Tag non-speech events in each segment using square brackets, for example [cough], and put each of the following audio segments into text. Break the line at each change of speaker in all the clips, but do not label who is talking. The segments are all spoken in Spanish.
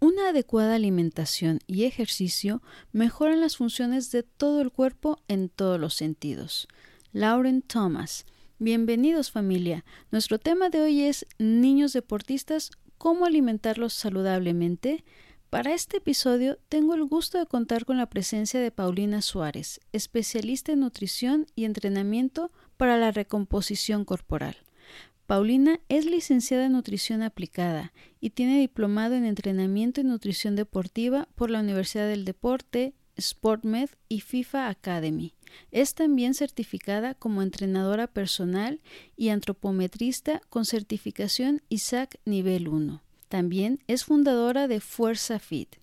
una adecuada alimentación y ejercicio mejoran las funciones de todo el cuerpo en todos los sentidos. Lauren Thomas. Bienvenidos familia. Nuestro tema de hoy es niños deportistas, cómo alimentarlos saludablemente. Para este episodio tengo el gusto de contar con la presencia de Paulina Suárez, especialista en nutrición y entrenamiento para la recomposición corporal. Paulina es licenciada en nutrición aplicada y tiene diplomado en entrenamiento y nutrición deportiva por la Universidad del Deporte, SportMed y FIFA Academy. Es también certificada como entrenadora personal y antropometrista con certificación ISAC nivel 1. También es fundadora de Fuerza Fit.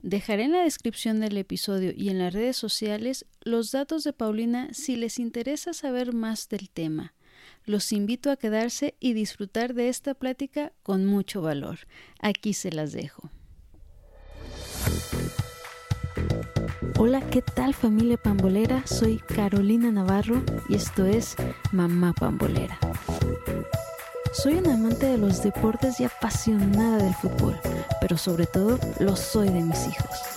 Dejaré en la descripción del episodio y en las redes sociales los datos de Paulina si les interesa saber más del tema. Los invito a quedarse y disfrutar de esta plática con mucho valor. Aquí se las dejo. Hola, ¿qué tal familia pambolera? Soy Carolina Navarro y esto es Mamá Pambolera. Soy una amante de los deportes y apasionada del fútbol, pero sobre todo lo soy de mis hijos.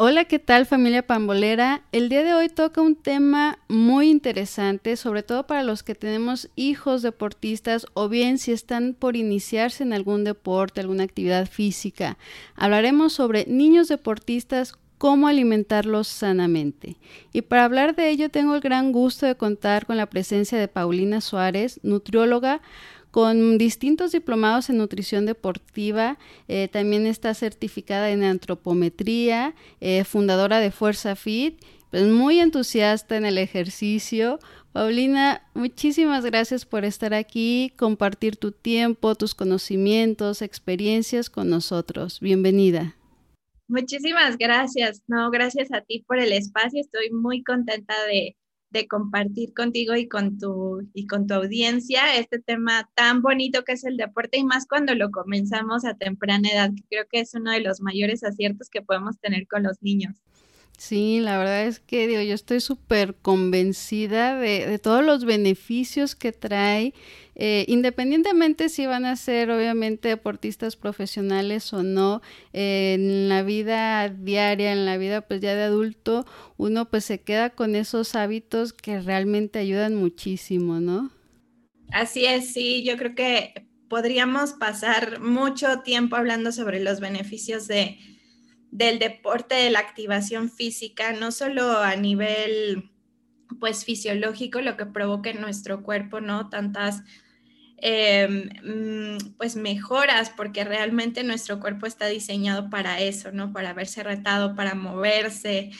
Hola, ¿qué tal familia pambolera? El día de hoy toca un tema muy interesante, sobre todo para los que tenemos hijos deportistas o bien si están por iniciarse en algún deporte, alguna actividad física. Hablaremos sobre niños deportistas, cómo alimentarlos sanamente. Y para hablar de ello tengo el gran gusto de contar con la presencia de Paulina Suárez, nutrióloga, con distintos diplomados en nutrición deportiva. Eh, también está certificada en antropometría, eh, fundadora de Fuerza Fit, pues muy entusiasta en el ejercicio. Paulina, muchísimas gracias por estar aquí, compartir tu tiempo, tus conocimientos, experiencias con nosotros. Bienvenida.
Muchísimas gracias. No, gracias a ti por el espacio. Estoy muy contenta de, de compartir contigo y con tu y con tu audiencia este tema tan bonito que es el deporte y más cuando lo comenzamos a temprana edad, que creo que es uno de los mayores aciertos que podemos tener con los niños.
Sí, la verdad es que digo, yo estoy súper convencida de, de, todos los beneficios que trae, eh, independientemente si van a ser obviamente deportistas profesionales o no, eh, en la vida diaria, en la vida pues ya de adulto, uno pues se queda con esos hábitos que realmente ayudan muchísimo, ¿no?
Así es, sí, yo creo que podríamos pasar mucho tiempo hablando sobre los beneficios de del deporte, de la activación física, no solo a nivel pues fisiológico, lo que provoca en nuestro cuerpo, ¿no? Tantas em, mm, pues mejoras, porque realmente nuestro cuerpo está diseñado para eso, ¿no? Para verse retado, para moverse,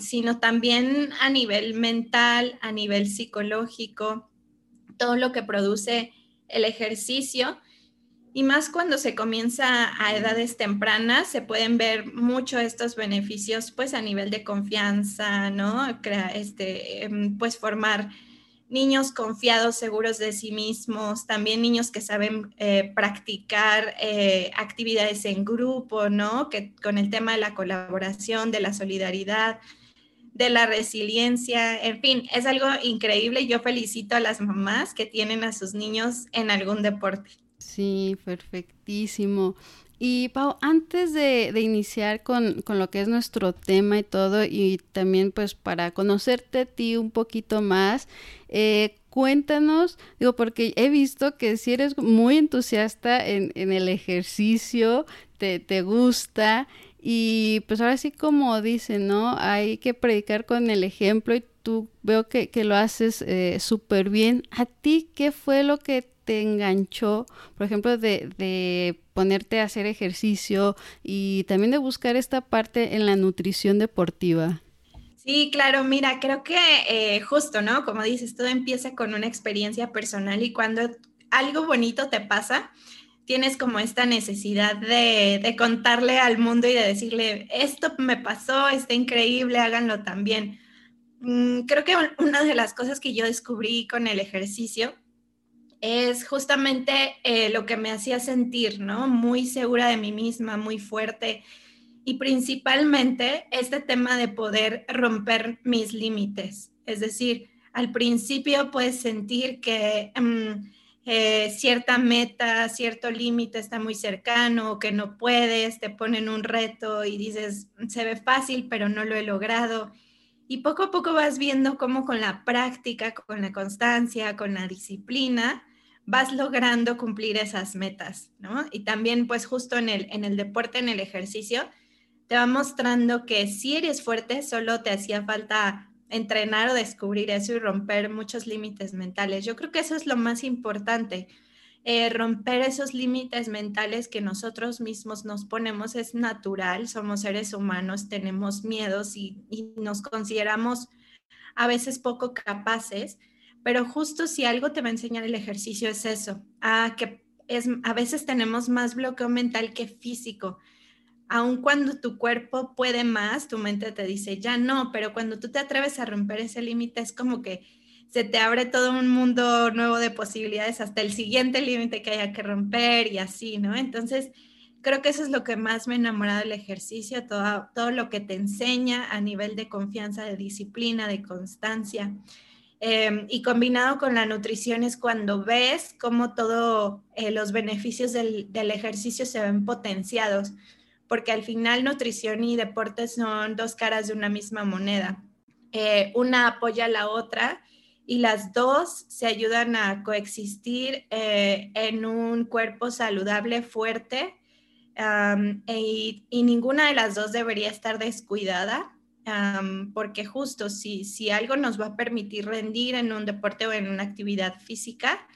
sino también a nivel mental, a nivel psicológico, todo lo que produce el ejercicio y más cuando se comienza a edades tempranas, se pueden ver mucho estos beneficios, pues a nivel de confianza, ¿no? este, em, pues formar niños confiados, seguros de sí mismos, también niños que saben eh, practicar eh, actividades en grupo, ¿no? Que con el tema de la colaboración, de la solidaridad, de la resiliencia, en fin, es algo increíble. Yo felicito a las mamás que tienen a sus niños en algún deporte.
Sí, perfectísimo. Y Pau, antes de, iniciar con, lo que es nuestro tema y todo, y también pues para conocerte a ti un poquito más, eh, cuéntanos, digo, porque he visto que si eres muy entusiasta en, el ejercicio, te, te, gusta, y pues ahora sí como dicen, ¿no? Hay que predicar con el ejemplo y tú veo que, lo haces eh, súper bien. ¿A ti qué fue lo que te enganchó, por ejemplo, de, ponerte a hacer ejercicio y también de buscar esta parte en la nutrición deportiva?
Sí, claro, mira, creo que eh, justo, ¿no? Como dices, todo empieza con una experiencia personal y cuando algo bonito te pasa, tienes como esta necesidad de, contarle al mundo y de decirle, esto me pasó, está increíble, háganlo también. Mm, creo que una de las cosas que yo descubrí con el ejercicio es justamente eh, lo que me hacía sentir, ¿no? Muy segura de mí misma, muy fuerte y principalmente este tema de poder romper mis límites. Es decir, al principio puedes sentir que mm, eh, cierta meta, cierto límite está muy cercano, que no puedes, te ponen un reto y dices, se ve fácil, pero no lo he logrado. Y poco a poco vas viendo cómo con la práctica, con la constancia, con la disciplina, vas logrando cumplir esas metas, ¿no? Y también pues justo en el, en el deporte, en el ejercicio, te va mostrando que si eres fuerte, solo te hacía falta entrenar o descubrir eso y romper muchos límites mentales. Yo creo que eso es lo más importante. Eh, romper esos límites mentales que nosotros mismos nos ponemos es natural, somos seres humanos, tenemos miedos y, nos consideramos a veces poco capaces, pero justo si algo te va a enseñar el ejercicio es eso, a que es, a veces tenemos más bloqueo mental que físico aun cuando tu cuerpo puede más, tu mente te dice, ya no, pero cuando tú te atreves a romper ese límite es como que se te abre todo un mundo nuevo de posibilidades hasta el siguiente límite que haya que romper y así, ¿no? Entonces, creo que eso es lo que más me enamora del ejercicio, todo, todo lo que te enseña a nivel de confianza, de disciplina, de constancia. Em, y combinado con la nutrición es cuando ves cómo todos eh, los beneficios del, ejercicio se ven potenciados porque al final nutrición y deporte son dos caras de una misma moneda. Eh, una apoya a la otra y las dos se ayudan a coexistir eh, en un cuerpo saludable, fuerte, e, y, ninguna de las dos debería estar descuidada, porque justo si, si algo nos va a permitir rendir en un deporte o en una actividad física,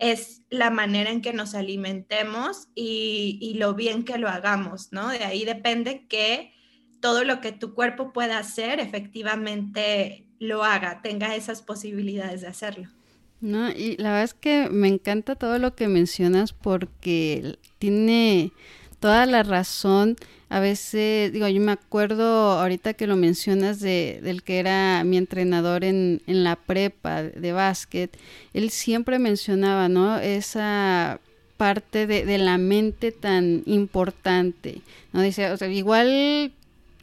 es la manera en que nos alimentemos y, lo bien que lo hagamos, ¿no? De ahí depende que todo lo que tu cuerpo pueda hacer efectivamente lo haga, tenga esas posibilidades de hacerlo.
No, y la verdad es que me encanta todo lo que mencionas porque tiene toda la razón a veces, digo, yo me acuerdo ahorita que lo mencionas de, del que era mi entrenador en, en la prepa de básquet, él siempre mencionaba, ¿no? Esa parte de, de la mente tan importante, ¿no? Dice, o sea, igual,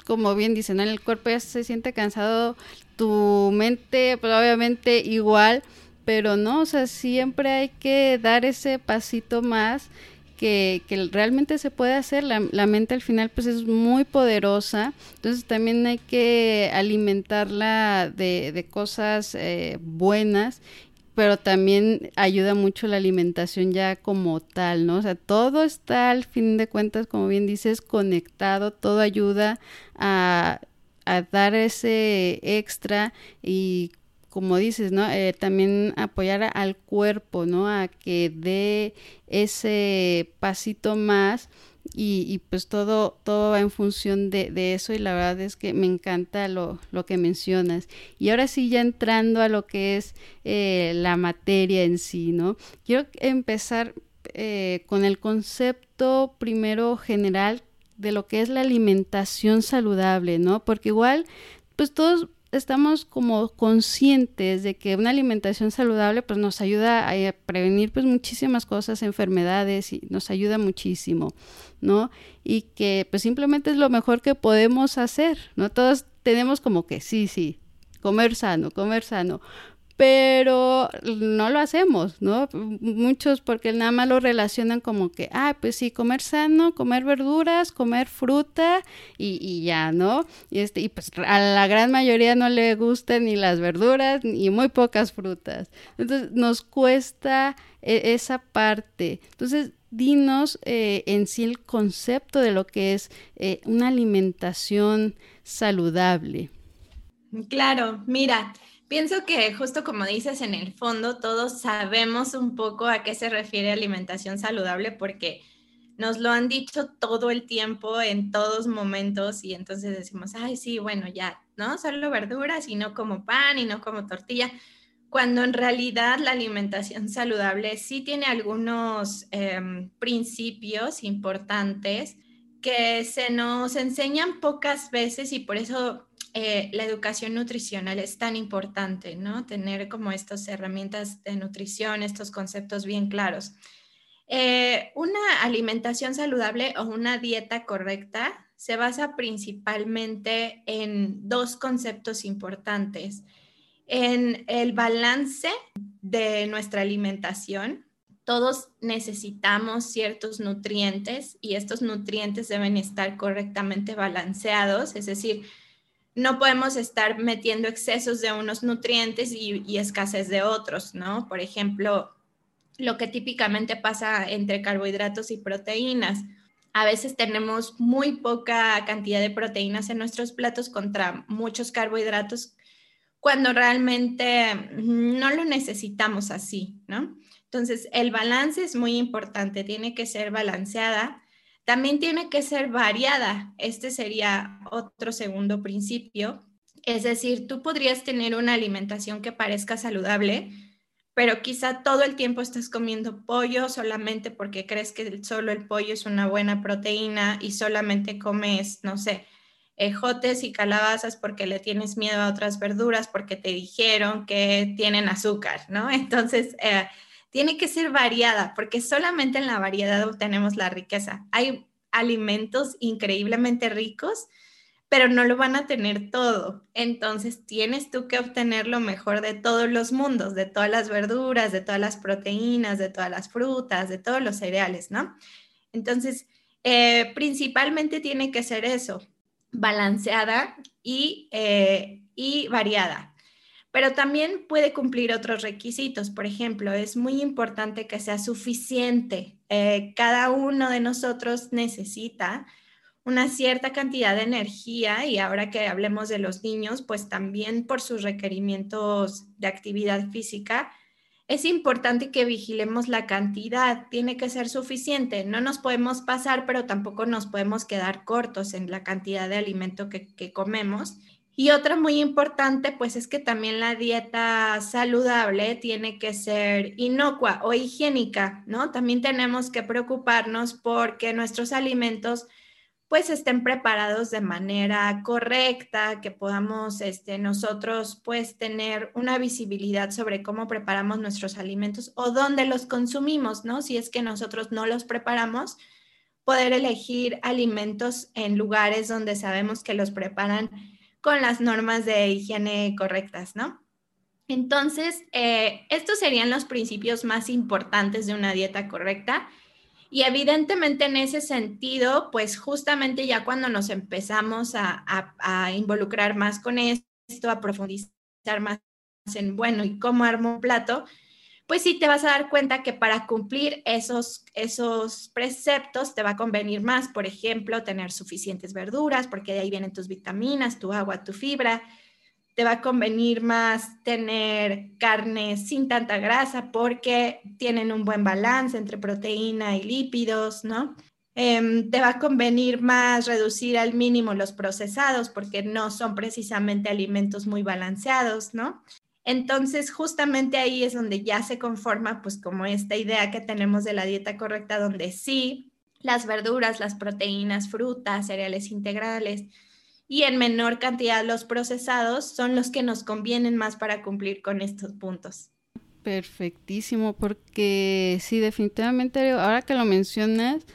como bien dicen, el cuerpo ya se siente cansado, tu mente, pues obviamente igual, pero no, o sea, siempre hay que dar ese pasito más que, realmente se puede hacer. La, mente al final pues es muy poderosa, entonces también hay que alimentarla de, de cosas eh, buenas pero también ayuda mucho la alimentación ya como tal, ¿no? O sea, todo está al fin de cuentas, como bien dices, conectado, todo ayuda a, a dar ese extra y como dices, ¿no? Eh, también apoyar al cuerpo, ¿no? A que dé ese pasito más y, pues todo, todo va en función de, eso y la verdad es que me encanta lo, lo, que mencionas. Y ahora sí, ya entrando a lo que es eh, la materia en sí, ¿no? Quiero empezar eh, con el concepto primero general de lo que es la alimentación saludable, ¿no? Porque igual, pues todos estamos como conscientes de que una alimentación saludable pues nos ayuda a prevenir pues muchísimas cosas, enfermedades y nos ayuda muchísimo, ¿no? Y que pues simplemente es lo mejor que podemos hacer, ¿no? Todos tenemos como que sí, sí, comer sano, comer sano, pero no lo hacemos, ¿no? Muchos porque nada más lo relacionan como que, ah, pues sí, comer sano, comer verduras, comer fruta y, y ya, ¿no? Y, este, y pues a la gran mayoría no le gustan ni las verduras ni muy pocas frutas. Entonces nos cuesta e, esa parte. Entonces, dinos eh, en sí el concepto de lo que es eh, una alimentación saludable.
Claro, mira, Pienso que justo como dices, en el fondo todos sabemos un poco a qué se refiere alimentación saludable porque nos lo han dicho todo el tiempo, en todos momentos, y entonces decimos, ay, sí, bueno, ya, ¿no? Solo verduras y no como pan y no como tortilla. cuando en realidad la alimentación saludable sí tiene algunos em, principios importantes que se nos enseñan pocas veces y por eso eh, la educación nutricional es tan importante, ¿no? Tener como estas herramientas de nutrición, estos conceptos bien claros. Eh, una alimentación saludable o una dieta correcta se basa principalmente en dos conceptos importantes en el balance de nuestra alimentación. Todos necesitamos ciertos nutrientes y estos nutrientes deben estar correctamente balanceados, es decir, no podemos estar metiendo excesos de unos nutrientes y, escasez de otros, ¿no? Por ejemplo, lo que típicamente pasa entre carbohidratos y proteínas. A veces tenemos muy poca cantidad de proteínas en nuestros platos contra muchos carbohidratos cuando realmente no lo necesitamos así, ¿no? Entonces, el balance es muy importante, tiene que ser balanceada, también tiene que ser variada. Este sería otro segundo principio. Es decir, tú podrías tener una alimentación que parezca saludable, pero quizá todo el tiempo estás comiendo pollo solamente porque crees que solo el pollo es una buena proteína y solamente comes, no sé, ejotes y calabazas porque le tienes miedo a otras verduras, porque te dijeron que tienen azúcar, ¿no? [laughs] Entonces, eh, tiene que ser variada, porque solamente en la variedad obtenemos la riqueza. Hay alimentos increíblemente ricos, pero no lo van a tener todo. Entonces, tienes tú que obtener lo mejor de todos los mundos, de todas las verduras, de todas las proteínas, de todas las frutas, de todos los cereales, ¿no? Entonces, eh, principalmente tiene que ser eso, balanceada eh, y, variada. Pero también puede cumplir otros requisitos. Por ejemplo, es muy importante que sea suficiente. Eh, cada uno de nosotros necesita una cierta cantidad de energía y ahora que hablemos de los niños, pues también por sus requerimientos de actividad física, es importante que vigilemos la cantidad, tiene que ser suficiente, no nos podemos pasar, pero tampoco nos podemos quedar cortos en la cantidad de alimento que, comemos. Y otra muy importante, pues es que también la dieta saludable tiene que ser inocua o higiénica, ¿no? También tenemos que preocuparnos porque nuestros alimentos pues estén preparados de manera correcta, que podamos este, nosotros pues tener una visibilidad sobre cómo preparamos nuestros alimentos o dónde los consumimos, ¿no? Si es que nosotros no los preparamos, poder elegir alimentos en lugares donde sabemos que los preparan con las normas de higiene correctas, ¿no? Entonces, eh, estos serían los principios más importantes de una dieta correcta y evidentemente en ese sentido, pues justamente ya cuando nos empezamos a, involucrar más con esto, a profundizar más en, bueno, ¿y cómo armo un plato? Pues sí te vas a dar cuenta que para cumplir esos, esos preceptos te va a convenir más, por ejemplo, tener suficientes verduras, porque de ahí vienen tus vitaminas, tu agua, tu fibra, te va a convenir más tener carne sin tanta grasa porque tienen un buen balance entre proteína y lípidos, ¿no? Em, te va a convenir más reducir al mínimo los procesados porque no son precisamente alimentos muy balanceados, ¿no? Entonces, justamente ahí es donde ya se conforma, pues como esta idea que tenemos de la dieta correcta, donde sí, las verduras, las proteínas, frutas, cereales integrales, y en menor cantidad los procesados son los que nos convienen más para cumplir con estos puntos.
Perfectísimo, porque sí, definitivamente, ahora que lo mencionas,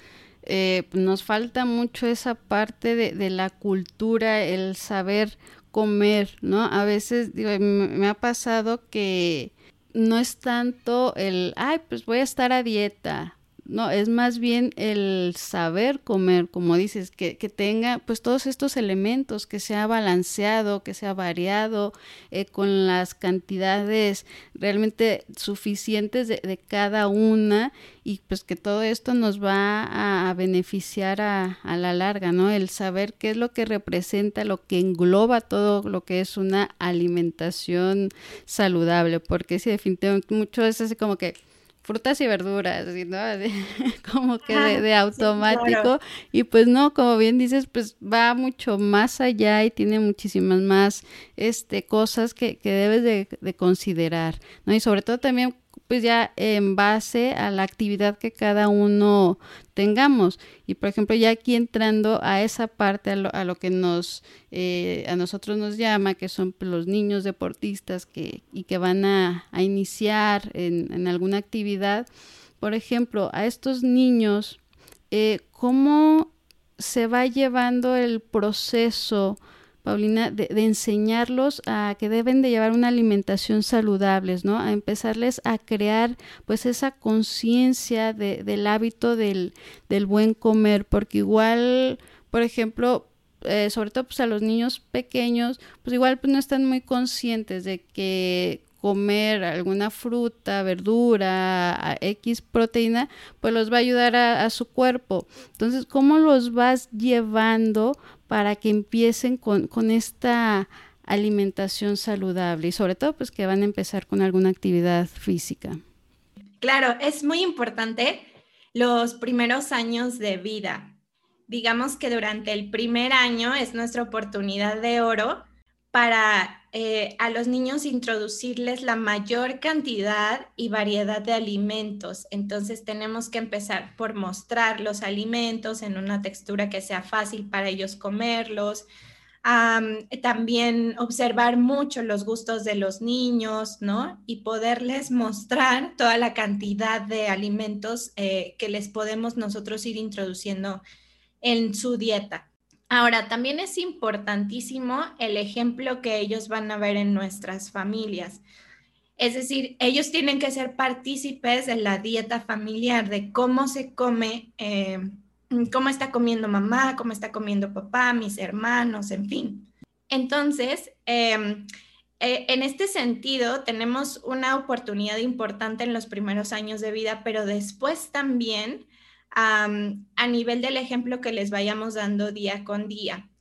eh, nos falta mucho esa parte de, la cultura, el saber comer, ¿no? A veces digo, me ha pasado que no es tanto el, ay, pues voy a estar a dieta, no, es más bien el saber comer, como dices, que, que, tenga pues todos estos elementos, que sea balanceado, que sea variado, eh, con las cantidades realmente suficientes de, de, cada una y pues que todo esto nos va a, beneficiar a, a, la larga, ¿no? El saber qué es lo que representa, lo que engloba todo lo que es una alimentación saludable, porque si definitivamente mucho es así como que frutas y verduras, ¿no? [laughs] como que de, automático. Y pues no, como bien dices, pues va mucho más allá y tiene muchísimas más este, cosas que, que debes de, de considerar, ¿no? Y sobre todo también pues ya en base a la actividad que cada uno tengamos. Y por ejemplo, ya aquí entrando a esa parte, a lo, que nos, eh, a nosotros nos llama, que son los niños deportistas que, y que van a, iniciar en, alguna actividad, por ejemplo, a estos niños, eh, ¿cómo se va llevando el proceso? Paulina, de, enseñarlos a que deben de llevar una alimentación saludable, ¿no? A empezarles a crear pues esa conciencia de, del hábito del, del, buen comer, porque igual, por ejemplo, eh, sobre todo pues a los niños pequeños, pues igual pues no están muy conscientes de que comer alguna fruta, verdura, X proteína, pues los va a ayudar a, su cuerpo. Entonces, ¿cómo los vas llevando para que empiecen con, esta alimentación saludable y sobre todo pues que van a empezar con alguna actividad física.
Claro, es muy importante los primeros años de vida. Digamos que durante el primer año es nuestra oportunidad de oro para eh, a los niños introducirles la mayor cantidad y variedad de alimentos. Entonces tenemos que empezar por mostrar los alimentos en una textura que sea fácil para ellos comerlos. también observar mucho los gustos de los niños, ¿no? Y poderles mostrar toda la cantidad de alimentos eh, que les podemos nosotros ir introduciendo en su dieta. Ahora, también es importantísimo el ejemplo que ellos van a ver en nuestras familias. Es decir, ellos tienen que ser partícipes de la dieta familiar, de cómo se come, eh, cómo está comiendo mamá, cómo está comiendo papá, mis hermanos, en fin. Entonces, em, eh, en este sentido, tenemos una oportunidad importante en los primeros años de vida, pero después también a nivel del ejemplo que les vayamos dando día con día.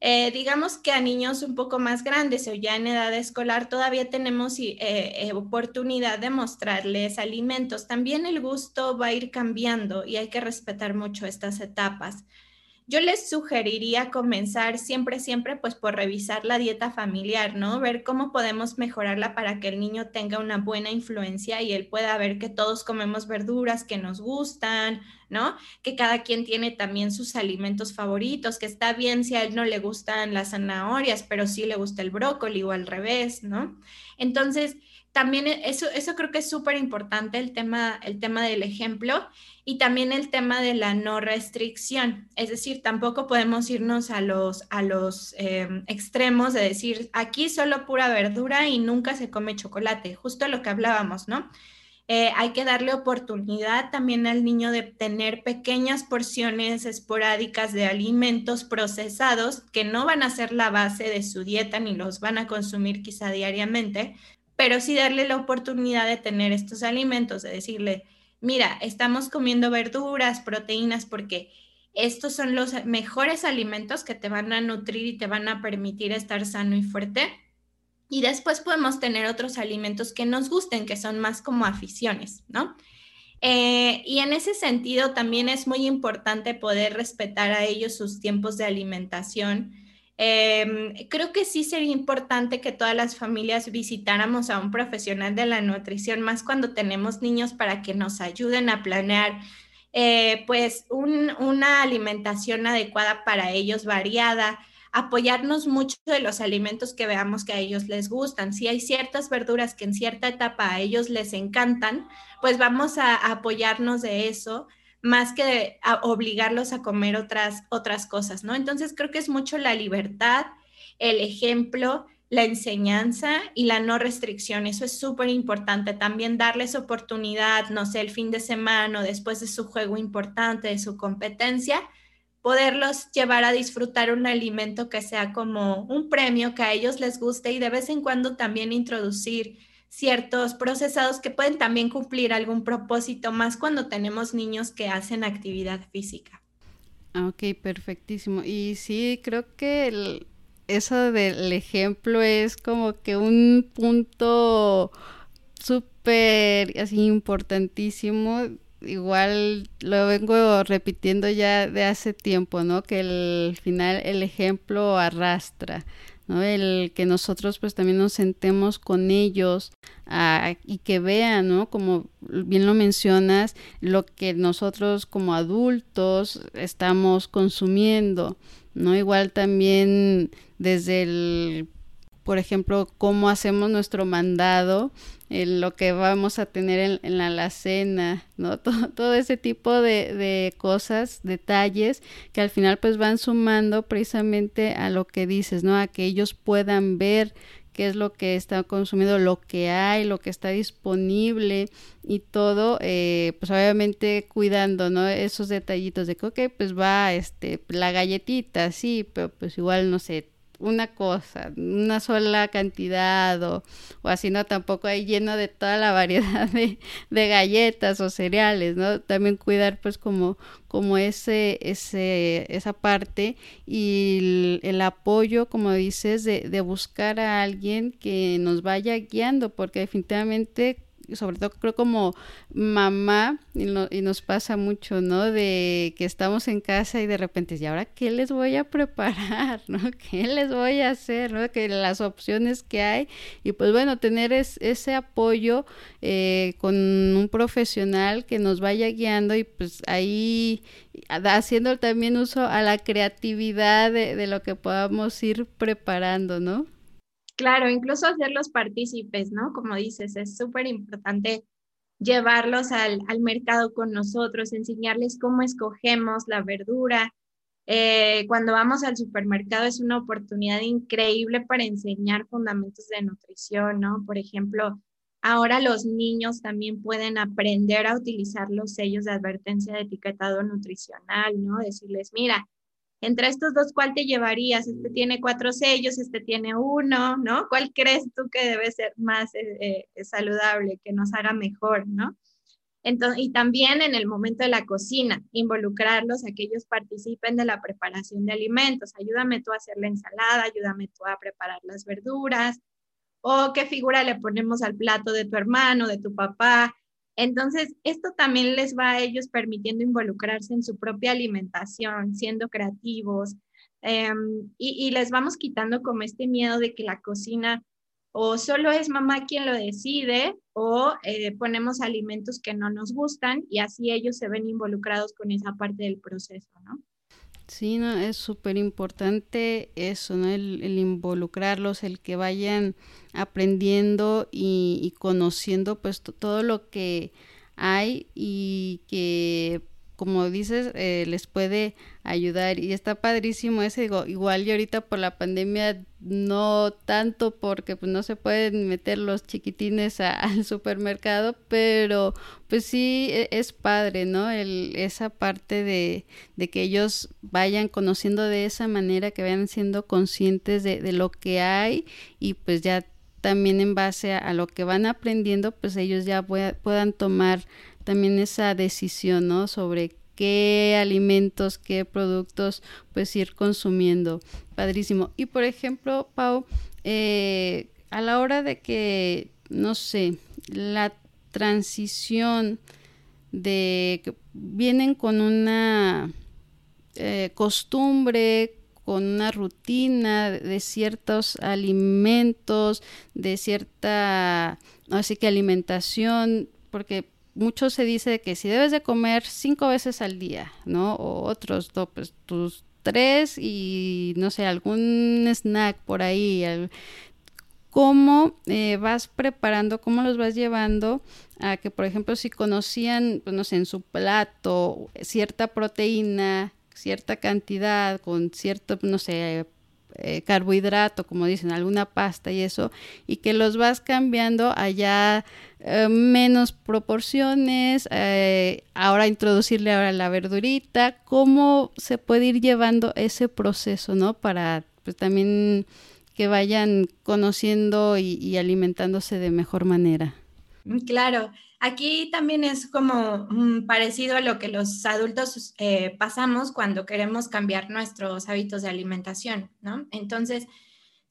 Eh, digamos que a niños un poco más grandes o ya en edad escolar todavía tenemos eh, eh, oportunidad de mostrarles alimentos. También el gusto va a ir cambiando y hay que respetar mucho estas etapas. Yo les sugeriría comenzar siempre, siempre, pues por revisar la dieta familiar, ¿no? Ver cómo podemos mejorarla para que el niño tenga una buena influencia y él pueda ver que todos comemos verduras que nos gustan, ¿no? Que cada quien tiene también sus alimentos favoritos, que está bien si a él no le gustan las zanahorias, pero sí le gusta el brócoli o al revés, ¿no? Entonces, también eso, eso creo que es súper importante, el tema, el tema del ejemplo y también el tema de la no restricción. Es decir, tampoco podemos irnos a los, a los em, extremos de decir, aquí solo pura verdura y nunca se come chocolate, justo lo que hablábamos, ¿no? Eh, hay que darle oportunidad también al niño de tener pequeñas porciones esporádicas de alimentos procesados que no van a ser la base de su dieta ni los van a consumir quizá diariamente, pero sí darle la oportunidad de tener estos alimentos, de decirle, mira, estamos comiendo verduras, proteínas, porque estos son los mejores alimentos que te van a nutrir y te van a permitir estar sano y fuerte y después podemos tener otros alimentos que nos gusten, que son más como aficiones, ¿no? Eh, y en ese sentido también es muy importante poder respetar a ellos sus tiempos de alimentación. Em, creo que sí sería importante que todas las familias visitáramos a un profesional de la nutrición, más cuando tenemos niños para que nos ayuden a planear eh, pues una alimentación adecuada para ellos, variada, apoyarnos mucho de los alimentos que veamos que a ellos les gustan. Si hay ciertas verduras que en cierta etapa a ellos les encantan, pues vamos a, apoyarnos de eso más que obligarlos a comer otras, otras cosas, ¿no? Entonces creo que es mucho la libertad, el ejemplo, la enseñanza y la no restricción. Eso es súper importante. También darles oportunidad, no sé, el fin de semana o después de su juego importante, de su competencia, poderlos llevar a disfrutar un alimento que sea como un premio que a ellos les guste y de vez en cuando también introducir ciertos procesados que pueden también cumplir algún propósito más cuando tenemos niños que hacen actividad física.
Ah, ok, perfectísimo. Y sí, creo que eso del ejemplo es como que un punto súper así importantísimo igual lo vengo repitiendo ya de hace tiempo, ¿no? Que el final el ejemplo arrastra, ¿no? El que nosotros pues también nos sentemos con ellos y que vean, ¿no? Como bien lo mencionas, lo que nosotros como adultos estamos consumiendo, ¿no? Igual también desde el por ejemplo, cómo hacemos nuestro mandado, en lo que vamos a tener en, la alacena, ¿no? [laughs] Todo, ese tipo de, de, cosas, detalles, que al final pues van sumando precisamente a lo que dices, ¿no? A que ellos puedan ver qué es lo que está consumiendo, lo que hay, lo que está disponible y todo, eh, pues obviamente cuidando, ¿no? Esos detallitos de que, ok, pues va, este, la galletita, sí, pero pues igual, no sé, una cosa, una sola cantidad o, o, así, ¿no? Tampoco hay lleno de toda la [laughs] variedad de, de galletas o cereales, ¿no? También cuidar pues como, como ese, ese, esa parte y el, apoyo, como dices, de, de buscar a alguien que nos vaya guiando, porque definitivamente sobre todo creo como mamá, y, y, nos pasa mucho, ¿no? De que estamos en casa y de repente, ¿y ahora qué les voy a [laughs] preparar? ¿No? ¿Qué les voy a hacer? ¿No? Que las opciones que hay. Y pues bueno, tener ese apoyo eh, con un profesional que nos vaya guiando y pues ahí haciendo también uso a la creatividad de, de lo que podamos ir preparando, ¿no?
Claro, incluso hacerlos partícipes, ¿no? Como dices, es súper importante llevarlos al, mercado con nosotros, enseñarles cómo escogemos la verdura. Eh, cuando vamos al supermercado es una oportunidad increíble para enseñar fundamentos de nutrición, ¿no? Por ejemplo, ahora los niños también pueden aprender a utilizar los sellos de advertencia de etiquetado nutricional, ¿no? Decirles, mira, entre estos dos, ¿cuál te llevarías? Este tiene cuatro sellos, este tiene uno, ¿no? ¿Cuál crees tú que debe ser más eh, eh, saludable, que nos haga mejor, ¿no? Entonces, y también en el momento de la cocina, involucrarlos a que ellos participen de la preparación de alimentos. Ayúdame tú a hacer la ensalada, ayúdame tú a preparar las verduras, o qué figura le ponemos al plato de tu hermano, de tu papá, entonces, esto también les va a ellos permitiendo involucrarse en su propia alimentación, siendo creativos, em, y, les vamos quitando como este miedo de que la cocina o solo es mamá quien lo decide o eh, ponemos alimentos que no nos gustan y así ellos se ven involucrados con esa parte del proceso, ¿no?
Sí, no, es súper importante eso, ¿no? El, involucrarlos, el que vayan aprendiendo y, conociendo pues todo lo que hay y que como dices, eh, les puede ayudar. Y está padrísimo ese, igual y ahorita por la pandemia no tanto porque pues no se pueden meter los chiquitines [laughs] al supermercado, pero pues sí e, es padre, ¿no? El, esa parte de, de, que ellos vayan conociendo de esa manera, que vayan siendo conscientes de, de lo que hay y pues ya también en base a, lo que van aprendiendo, pues ellos ya puedan tomar también esa decisión, ¿no? Sobre qué alimentos, qué productos pues ir consumiendo. Padrísimo. Y por ejemplo, Pau, eh, a la hora de que, no sé, la transición de que vienen con una eh, costumbre, con una rutina de ciertos alimentos, de cierta, así que alimentación, porque mucho se dice que si debes de comer cinco veces al día, ¿no? O otros, pues tus tres y no sé, algún snack por ahí. ¿Cómo eh, vas preparando, cómo los vas llevando a que, por ejemplo, si conocían, pues, no sé, en su plato cierta proteína, cierta cantidad, con cierto, no sé, eh, carbohidrato, como dicen, alguna pasta y eso, y que los vas cambiando allá eh, menos proporciones, eh, ahora introducirle ahora la verdurita, cómo se puede ir llevando ese proceso, ¿no? Para pues también que vayan conociendo y alimentándose de mejor manera.
Claro, aquí también es como mm, parecido a lo que los adultos pasamos cuando queremos cambiar nuestros hábitos de alimentación, ¿no? Entonces,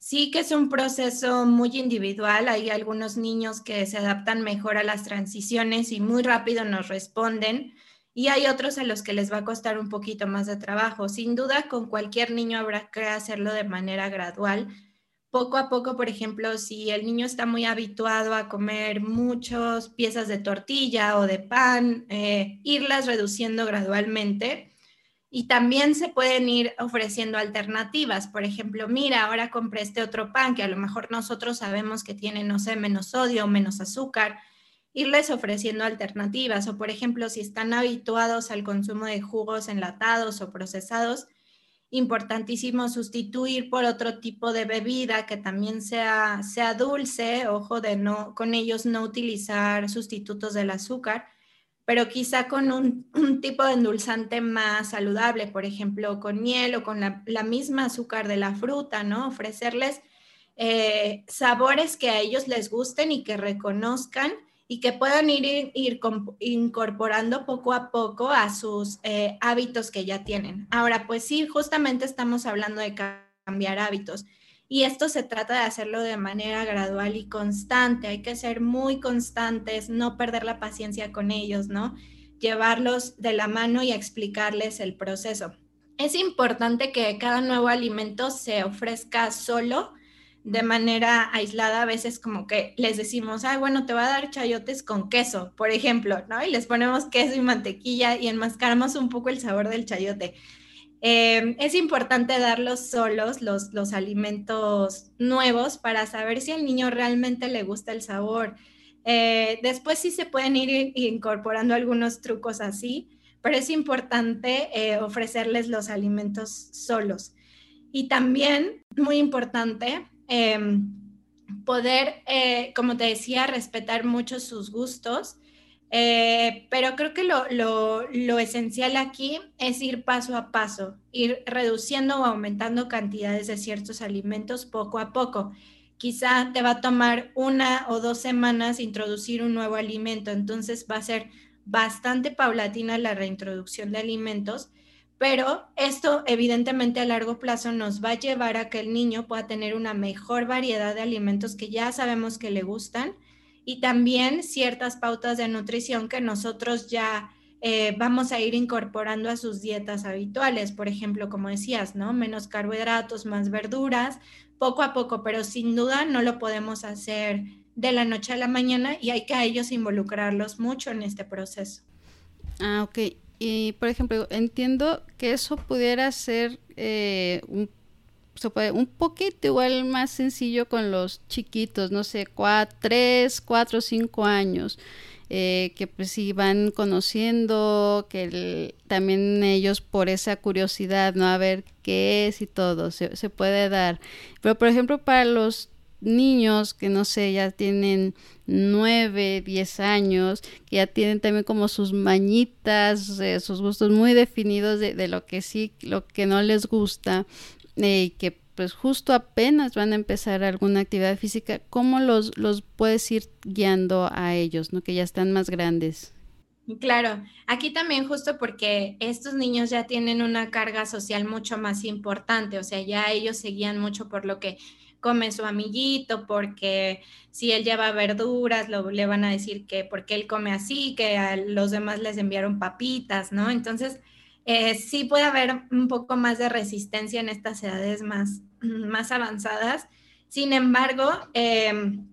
Sí que es un proceso muy individual. Hay algunos niños que se adaptan mejor a las transiciones y muy rápido nos responden. Y hay otros a los que les va a costar un poquito más de trabajo. Sin duda, con cualquier niño habrá que hacerlo de manera gradual. Poco a poco, por ejemplo, si el niño está muy habituado a comer muchas piezas de tortilla o de pan, eh, irlas reduciendo gradualmente y también se pueden ir ofreciendo alternativas. Por ejemplo, mira, ahora compré este otro pan que a lo mejor nosotros sabemos que tiene, no sé, menos sodio menos azúcar. Irles ofreciendo alternativas. O, por ejemplo, si están habituados al consumo de jugos enlatados o procesados, importantísimo sustituir por otro tipo de bebida que también sea, sea dulce. Ojo de no, con ellos no utilizar sustitutos del azúcar pero quizá con un, tipo de endulzante más saludable, por ejemplo, con miel o con la, misma azúcar de la fruta, ¿no? Ofrecerles eh, sabores que a ellos les gusten y que reconozcan y que puedan ir, incorporando poco a poco a sus eh, hábitos que ya tienen. Ahora, pues sí, justamente estamos hablando de cambiar hábitos. Y esto se trata de hacerlo de manera gradual y constante. Hay que ser muy constantes, no perder la paciencia con ellos, ¿no? Llevarlos de la mano y explicarles el proceso. Es importante que cada nuevo alimento se ofrezca solo, de manera aislada. A veces como que les decimos, ay, bueno, te va a dar chayotes con queso, por ejemplo, ¿no? Y les ponemos queso y mantequilla y enmascaramos un poco el sabor del chayote Em, es importante darlos solos, los, los alimentos nuevos, para saber si al niño realmente le gusta el sabor. Eh, después sí se pueden ir incorporando algunos trucos así, pero es importante eh, ofrecerles los alimentos solos. Y también, muy importante, em, poder, eh, como te decía, respetar mucho sus gustos eh, pero creo que lo, lo, esencial aquí es ir paso a paso, ir reduciendo o aumentando cantidades de ciertos alimentos poco a poco. Quizá te va a tomar una o dos semanas introducir un nuevo alimento, entonces va a ser bastante paulatina la reintroducción de alimentos, pero esto evidentemente a largo plazo nos va a llevar a que el niño pueda tener una mejor variedad de alimentos que ya sabemos que le gustan y también ciertas pautas de nutrición que nosotros ya eh, vamos a ir incorporando a sus dietas habituales. Por ejemplo, como decías, ¿no? Menos carbohidratos, más verduras, poco a poco, pero sin duda no lo podemos hacer de la noche a la mañana y hay que a ellos involucrarlos mucho en este proceso.
Ah, ok. Y, por ejemplo, entiendo que eso pudiera ser eh, un se puede un poquito igual más sencillo con los chiquitos, no sé, cuatro, tres, cuatro, cinco años. Eh, que pues sí van conociendo, que también ellos por esa curiosidad, ¿no? A ver qué es y todo, se, se, puede dar. Pero por ejemplo para los niños que no sé, ya tienen nueve, diez años, que ya tienen también como sus mañitas, eh, sus gustos muy definidos de, lo que sí, lo que no les gusta, y que pues justo apenas van a empezar alguna actividad física, ¿cómo los, los puedes ir guiando a ellos, ¿no? que ya están más grandes?
Claro, aquí también justo porque estos niños ya tienen una carga social mucho más importante, o sea, ya ellos se guían mucho por lo que come su amiguito, porque si él lleva verduras, le van a decir que porque él come así, que a los demás les enviaron papitas, ¿no? Entonces, eh, sí puede haber un poco más de resistencia en estas edades más, [clears throat] más avanzadas. Sin embargo, em,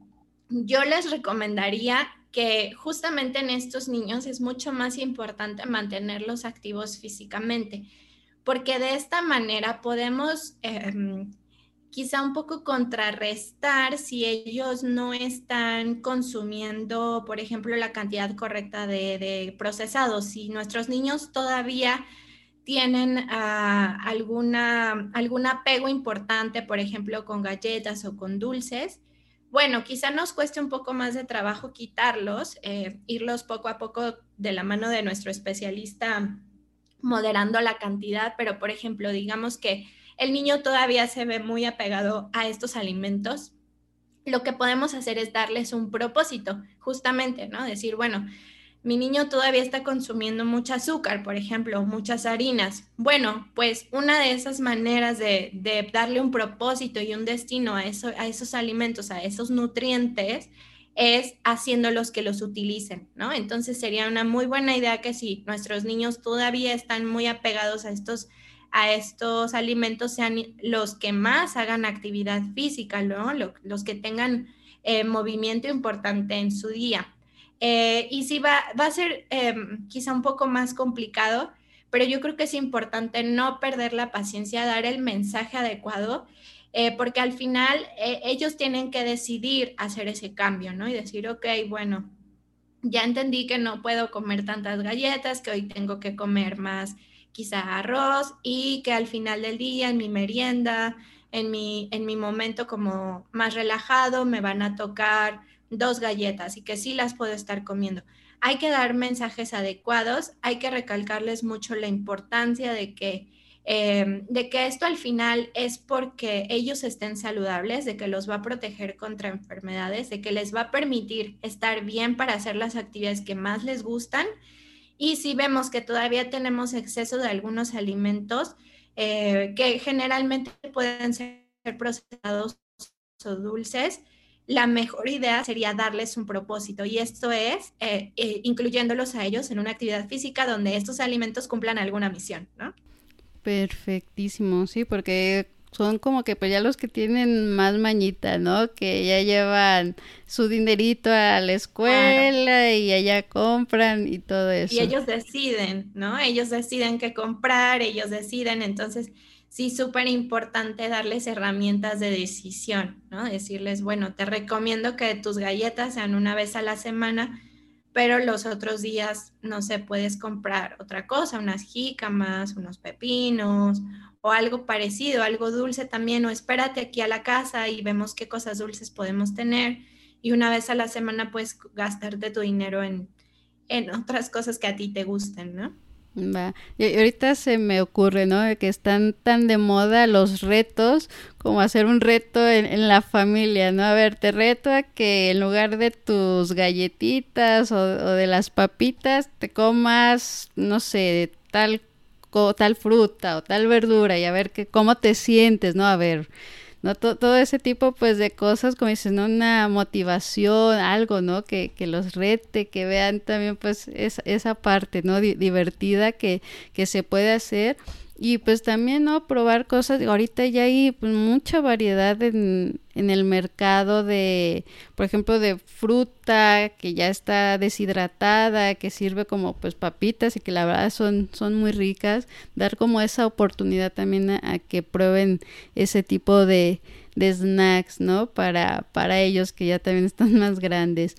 yo les recomendaría que justamente en estos niños es mucho más importante mantenerlos activos físicamente, porque de esta manera podemos em, quizá un poco contrarrestar si ellos no están consumiendo, por ejemplo, la cantidad correcta de, procesados. Si nuestros niños todavía tienen ah, alguna, algún apego importante, por ejemplo, con galletas o con dulces, bueno, quizá nos cueste un poco más de trabajo quitarlos, eh, irlos poco a poco de la mano de nuestro especialista moderando la cantidad, pero por ejemplo, digamos que el niño todavía se ve muy apegado a estos alimentos, lo que podemos hacer es darles un propósito, justamente, ¿no? Decir, bueno, mi niño todavía está consumiendo mucho azúcar, por ejemplo, muchas harinas. Bueno, pues una de esas maneras de, darle un propósito y un destino a, a esos alimentos, a esos nutrientes, es haciéndolos que los utilicen, ¿no? Entonces sería una muy buena idea que si nuestros niños todavía están muy apegados a estos, a estos alimentos, sean los que más hagan actividad física. Los que tengan eh, movimiento importante en su día. Eh, y sí, va, a ser em, quizá un poco más complicado, pero yo creo que es importante no perder la paciencia, dar el mensaje adecuado, eh, porque al final ellos tienen que decidir hacer ese cambio, ¿no? Y decir, ok, bueno, ya entendí que no puedo comer tantas galletas, que hoy tengo que comer más quizá arroz y que al final del día en mi merienda, en mi, en mi momento como más relajado, me van a tocar dos galletas y que sí las puedo estar comiendo. Hay que dar mensajes adecuados, hay que recalcarles mucho la importancia de que, em, de que esto al final es porque ellos estén saludables, de que los va a proteger contra enfermedades, de que les va a permitir estar bien para hacer las actividades que más les gustan. Y si vemos que todavía tenemos exceso de algunos alimentos eh, que generalmente pueden ser procesados o dulces, la mejor idea sería darles un propósito y esto es eh, eh, incluyéndolos a ellos en una actividad física donde estos alimentos cumplan alguna misión, ¿no?
Perfectísimo, sí, porque son como que pues ya los que tienen más mañita, ¿no? Que ya llevan su dinerito a la escuela y allá compran y todo eso.
Y ellos deciden, ¿no? Ellos deciden qué comprar, ellos deciden, entonces sí, súper importante darles herramientas de decisión, ¿no? Decirles, bueno, te recomiendo que tus galletas sean una vez a la semana, pero los otros días, no sé, puedes comprar otra cosa, unas jícamas, unos pepinos o algo parecido, algo dulce también, o espérate aquí a la casa y vemos qué cosas dulces podemos tener y una vez a la semana puedes gastarte tu dinero en, en otras cosas que a ti te gusten, ¿no?
Va. Y ahorita se me ocurre, ¿no? Que están tan de moda los retos como hacer un reto en, la familia, ¿no? A ver, te reto a que en lugar de tus galletitas o, de las papitas te comas, no sé, tal, tal fruta o tal verdura y a ver que, cómo te sientes, ¿no? A ver, ¿no? Todo, ese tipo pues de cosas, como dices, ¿no? Una motivación, algo, ¿no? Que, que los rete, que vean también pues esa parte, ¿no? divertida que, que se puede hacer y pues también, ¿no? Probar cosas. Ahorita ya hay pues, mucha variedad en, en, el mercado de, por ejemplo, de fruta que ya está deshidratada, que sirve como pues papitas y que la verdad son, son muy ricas. Dar como esa oportunidad también a, que prueben ese tipo de, de snacks, ¿no? Para, para ellos que ya también están [laughs] más grandes.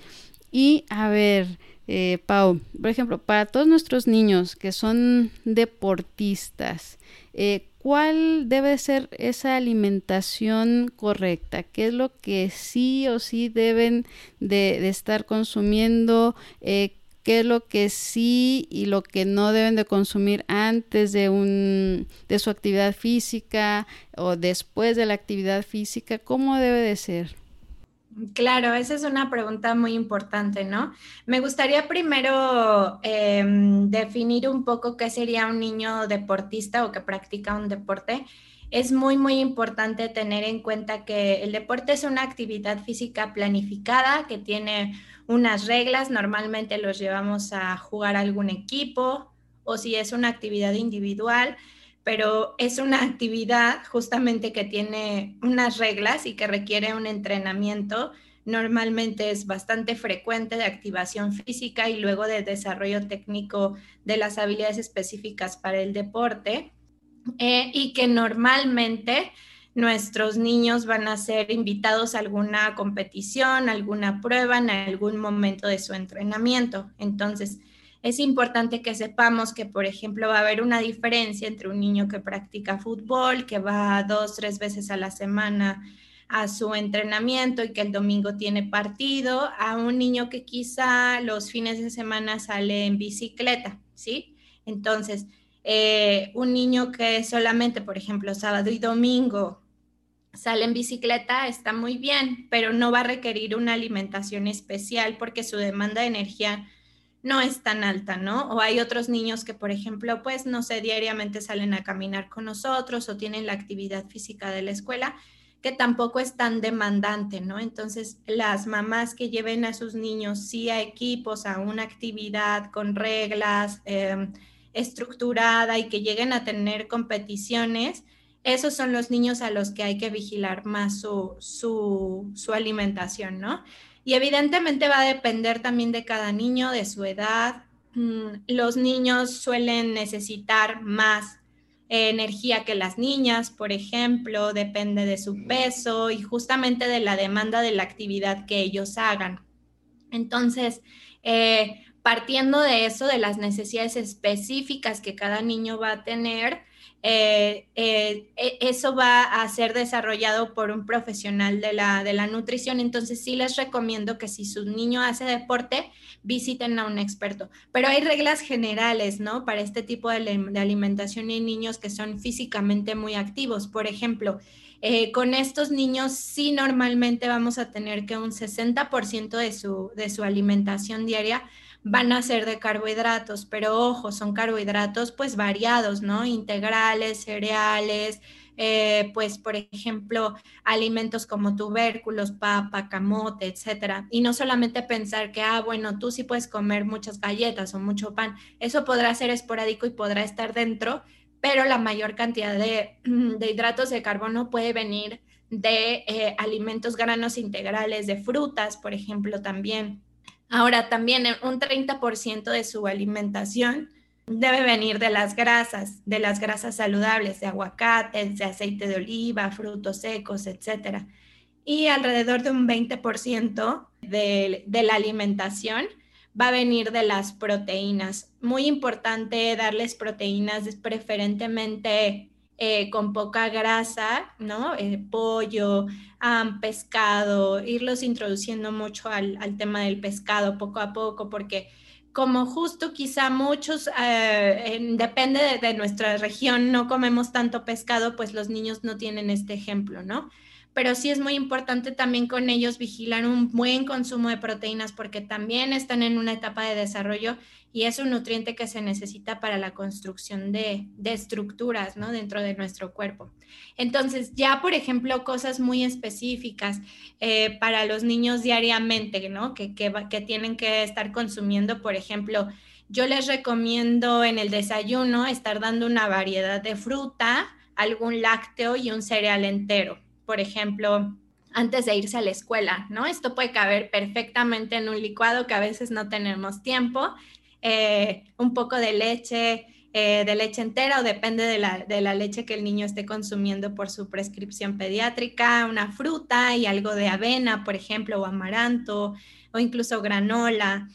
Y a ver, eh, Pau, por ejemplo, para todos nuestros niños que son deportistas, eh, ¿cuál debe ser esa alimentación correcta? ¿Qué es lo que sí o sí deben de, estar consumiendo? Eh, ¿Qué es lo que sí y lo que no deben de consumir antes de, un, de su actividad física o después de la actividad física? ¿Cómo debe de ser?
Claro, esa es una pregunta muy importante, ¿no? Me gustaría primero em, definir un poco qué sería un niño deportista o que practica un deporte. Es muy, muy importante tener en cuenta que el deporte es una actividad física planificada que tiene unas reglas. Normalmente los llevamos a jugar algún equipo o si es una actividad individual, pero es una actividad justamente que tiene unas reglas y que requiere un entrenamiento. Normalmente es bastante frecuente de activación física y luego de desarrollo técnico de las habilidades específicas para el deporte eh, y que normalmente nuestros niños van a ser invitados a alguna competición, alguna prueba en algún momento de su entrenamiento. Entonces, es importante que sepamos que, por ejemplo, va a haber una diferencia entre un niño que practica fútbol, que va dos, tres veces a la semana a su entrenamiento y que el domingo tiene partido, a un niño que quizá los fines de semana sale en bicicleta, ¿sí? Entonces, eh, un niño que solamente, por ejemplo, sábado y domingo sale en bicicleta está muy bien, pero no va a requerir una alimentación especial porque su demanda de energía no es tan alta, ¿no? O hay otros niños que, por ejemplo, pues, no sé, diariamente salen a caminar con nosotros o tienen la actividad física de la escuela que tampoco es tan demandante, ¿no? Entonces, las mamás que lleven a sus niños sí a equipos, a una actividad con reglas, em, estructurada y que lleguen a tener competiciones, esos son los niños a los que hay que vigilar más su, su, alimentación, ¿no? Y evidentemente va a depender también de cada niño, de su edad. Mm, los niños suelen necesitar más energía que las niñas, por ejemplo, depende de su peso y justamente de la demanda de la actividad que ellos hagan. Entonces, eh, partiendo de eso, de las necesidades específicas que cada niño va a tener, eh, eh, e, eso va a ser desarrollado por un profesional de la, de la nutrición. Entonces sí les recomiendo que si su niño hace deporte, visiten a un experto. Pero hay reglas generales, ¿no? Para este tipo de, alimentación en niños que son físicamente muy activos. Por ejemplo, eh, con estos niños sí normalmente vamos a tener que un 60% de su, de su alimentación diaria van a ser de carbohidratos, pero ojo, son carbohidratos pues variados, ¿no? Integrales, cereales, eh, pues por ejemplo, alimentos como tubérculos, papa, camote, etcétera. Y no solamente pensar que, ah, bueno, tú sí puedes comer muchas galletas o mucho pan, eso podrá ser esporádico y podrá estar dentro, pero la mayor cantidad de, [clears throat] hidratos de carbono puede venir de eh, alimentos granos integrales, de frutas, por ejemplo, también. Ahora también un 30% de su alimentación debe venir de las grasas, de las grasas saludables, de aguacates, de aceite de oliva, frutos secos, etc. Y alrededor de un 20% de, de la alimentación va a venir de las proteínas. Muy importante darles proteínas preferentemente eh, con poca grasa, ¿no? Eh, pollo, pescado, irlos introduciendo mucho al, tema del pescado poco a poco, porque como justo quizá muchos, eh, depende de, de, nuestra región, no comemos tanto pescado, pues los niños no tienen este ejemplo, ¿no? Pero sí es muy importante también con ellos vigilar un buen consumo de proteínas porque también están en una etapa de desarrollo y es un nutriente que se necesita para la construcción de, estructuras ¿no? dentro de nuestro cuerpo. Entonces, ya por ejemplo, cosas muy específicas eh, para los niños diariamente, ¿no? Que, que, que tienen que estar consumiendo, por ejemplo, yo les recomiendo en el desayuno estar dando una variedad de fruta, algún lácteo y un cereal entero. Por ejemplo, antes de irse a la escuela, ¿no? Esto puede caber perfectamente en un licuado que a veces no tenemos tiempo eh, un poco de leche, eh, de leche entera o depende de la, leche que el niño esté consumiendo por su prescripción pediátrica, una fruta y algo de avena, por ejemplo, o amaranto o incluso granola.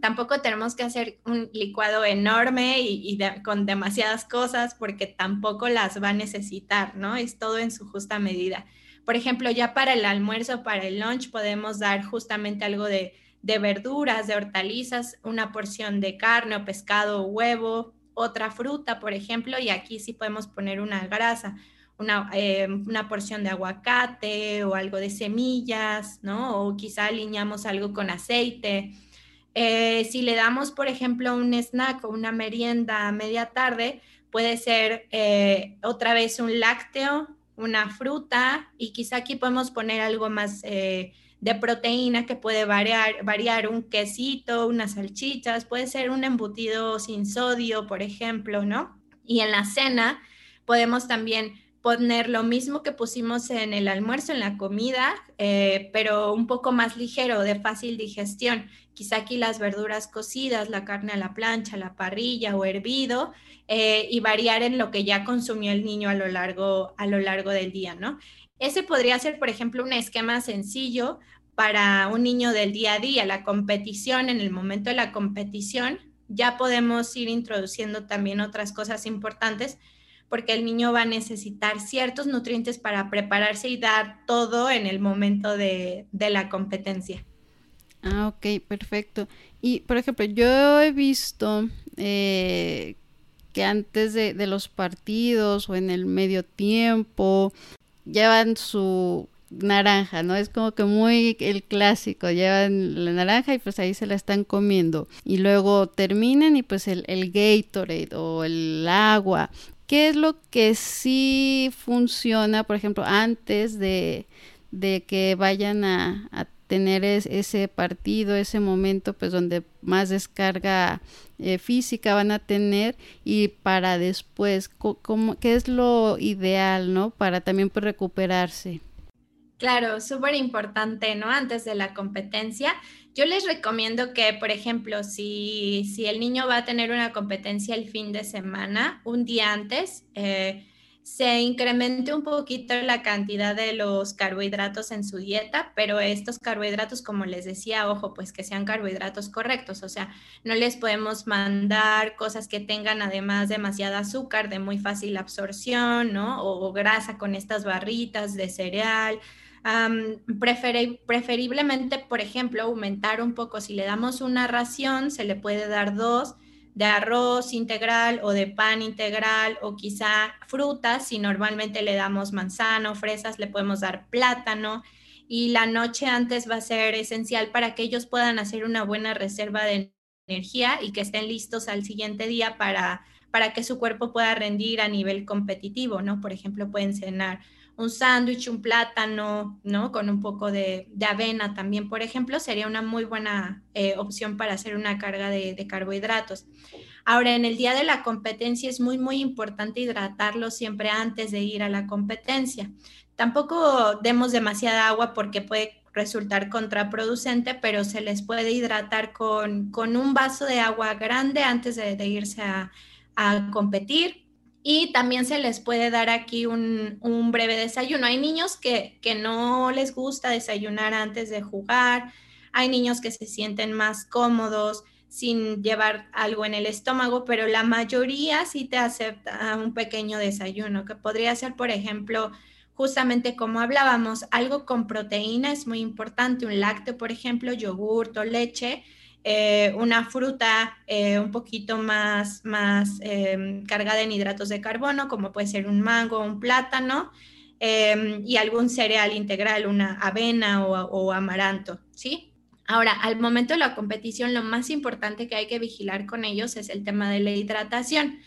Tampoco tenemos que hacer un licuado enorme y, con demasiadas cosas porque tampoco las va a necesitar, ¿no? Es todo en su justa medida. Por ejemplo, ya para el almuerzo, para el lunch, podemos dar justamente algo de de verduras, de hortalizas, una porción de carne o pescado o huevo, otra fruta, por ejemplo, y aquí sí podemos poner una grasa, una, eh, una, porción de aguacate o algo de semillas, ¿no? O quizá alineamos algo con aceite. Eh, si le damos, por ejemplo, un snack o una merienda a media tarde, puede ser eh, otra vez un lácteo, una fruta y quizá aquí podemos poner algo más de proteína que puede variar, variar un quesito, unas salchichas, puede ser un embutido sin sodio, por ejemplo, ¿no? Y en la cena podemos también poner lo mismo que pusimos en el almuerzo, en la comida, eh, pero un poco más ligero, de fácil digestión. Quizá aquí las verduras cocidas, la carne a la plancha, la parrilla o hervido, eh, y variar en lo que ya consumió el niño a lo largo, a lo largo del día, ¿no? Ese podría ser, por ejemplo, un esquema sencillo para un niño del día a día. La competición, en el momento de la competición, ya podemos ir introduciendo también otras cosas importantes porque el niño va a necesitar ciertos nutrientes para prepararse y dar todo en el momento de, la competencia.
Ah, ok, perfecto. Y, por ejemplo, yo he visto eh, que antes de, los partidos o en el medio tiempo llevan su naranja, ¿no? Es como que muy el clásico, llevan la naranja y pues ahí se la están comiendo. Y luego terminan y pues el, el Gatorade o el agua. ¿Qué es lo que sí funciona, por ejemplo, antes de, de que vayan a, a tener ese partido, ese momento, pues donde más descarga eh, física van a tener y para después, ¿qué es lo ideal, no? Para también pues, recuperarse.
Claro, súper importante, ¿no? Antes de la competencia, yo les recomiendo que, por ejemplo, si, si el niño va a tener una competencia el fin de semana, un día antes, eh, se incremente un poquito la cantidad de los carbohidratos en su dieta, pero estos carbohidratos, como les decía, ojo, pues que sean carbohidratos correctos, o sea, no les podemos mandar cosas que tengan además demasiada azúcar de muy fácil absorción, ¿no? O, grasa con estas barritas de cereal. preferiblemente, por ejemplo, aumentar un poco, si le damos una ración, se le puede dar dos de arroz integral o de pan integral o quizá frutas, si normalmente le damos manzana o fresas, le podemos dar plátano y la noche antes va a ser esencial para que ellos puedan hacer una buena reserva de energía y que estén listos al siguiente día para, para que su cuerpo pueda rendir a nivel competitivo, ¿no? Por ejemplo, pueden cenar un sándwich, un plátano, ¿no? Con un poco de, avena también, por ejemplo, sería una muy buena eh, opción para hacer una carga de, de, carbohidratos. Ahora, en el día de la competencia es muy, muy importante hidratarlo siempre antes de ir a la competencia. Tampoco demos demasiada agua porque puede resultar contraproducente, pero se les puede hidratar con, con un vaso de agua grande antes de, de irse a, a competir y también se les puede dar aquí un, breve desayuno. Hay niños que, no les gusta desayunar antes de jugar, hay niños que se sienten más cómodos sin llevar algo en el estómago, pero la mayoría sí te acepta un pequeño desayuno, que podría ser, por ejemplo, justamente como hablábamos, algo con proteína es muy importante, un lácteo, por ejemplo, yogur o leche, eh, una fruta eh, un poquito más, más em, cargada en hidratos de carbono, como puede ser un mango un plátano, em, y algún cereal integral, una avena o, o amaranto, ¿sí? Ahora, al momento de la competición, lo más importante que hay que vigilar con ellos es el tema de la hidratación.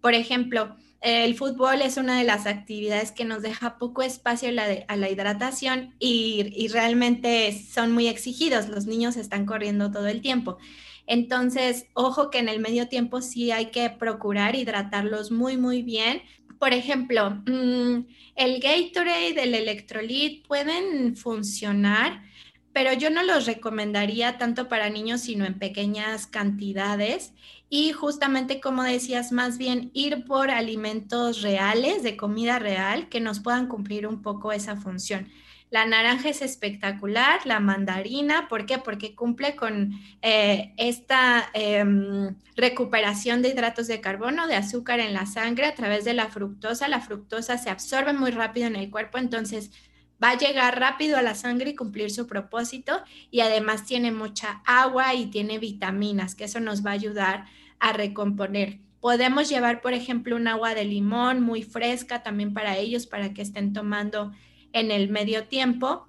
Por ejemplo, el fútbol es una de las actividades que nos deja poco espacio a la, hidratación y, realmente son muy exigidos. Los niños están corriendo todo el tiempo. Entonces, ojo que en el medio tiempo sí hay que procurar hidratarlos muy, muy bien. Por ejemplo, mm, el Gatorade, el Electrolit pueden funcionar, pero yo no los recomendaría tanto para niños, sino en pequeñas cantidades y justamente como decías, más bien ir por alimentos reales, de comida real, que nos puedan cumplir un poco esa función. La naranja es espectacular, la mandarina, ¿por qué? Porque cumple con eh, esta em, recuperación de hidratos de carbono, de azúcar en la sangre a través de la fructosa. La fructosa se absorbe muy rápido en el cuerpo, entonces va a llegar rápido a la sangre y cumplir su propósito y además tiene mucha agua y tiene vitaminas, que eso nos va a ayudar a recomponer. Podemos llevar, por ejemplo, un agua de limón muy fresca también para ellos, para que estén tomando en el medio tiempo.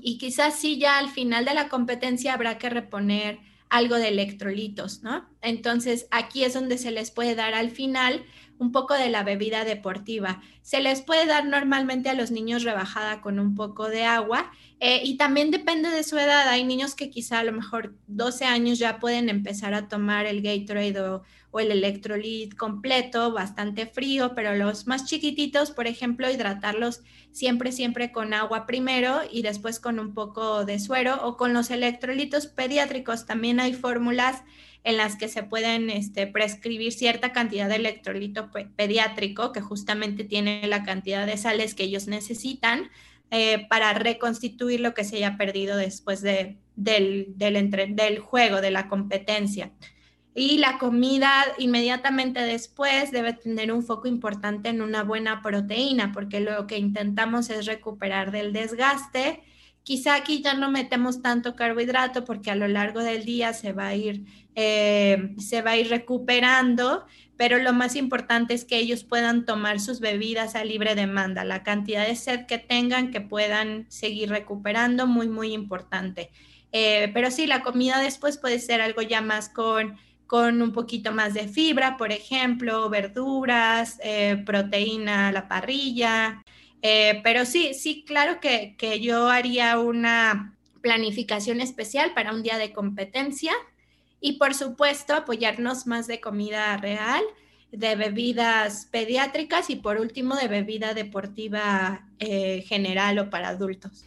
Y quizás sí ya al final de la competencia habrá que reponer algo de electrolitos, ¿no? Entonces aquí es donde se les puede dar al final un poco de la bebida deportiva. Se les puede dar normalmente a los niños rebajada con un poco de agua eh, y también depende de su edad. Hay niños que quizá a lo mejor 12 años ya pueden empezar a tomar el Gatorade o, o el electrolit completo, bastante frío, pero los más chiquititos, por ejemplo, hidratarlos siempre, siempre con agua primero y después con un poco de suero o con los electrolitos pediátricos. También hay fórmulas en las que se pueden este, prescribir cierta cantidad de electrolito pediátrico que justamente tiene la cantidad de sales que ellos necesitan eh, para reconstituir lo que se haya perdido después de, del, del, del juego, de la competencia. Y la comida inmediatamente después debe tener un foco importante en una buena proteína, porque lo que intentamos es recuperar del desgaste Quizá aquí ya no metemos tanto carbohidrato porque a lo largo del día se va a ir, eh, se va a ir recuperando, pero lo más importante es que ellos puedan tomar sus bebidas a libre demanda, la cantidad de sed que tengan, que puedan seguir recuperando, muy, muy importante. Eh, pero sí, la comida después puede ser algo ya más con, con un poquito más de fibra, por ejemplo, verduras, eh, proteína la parrilla. Eh, pero sí, sí, claro que, que yo haría una planificación especial para un día de competencia y por supuesto apoyarnos más de comida real, de bebidas pediátricas y por último de bebida deportiva general o para adultos.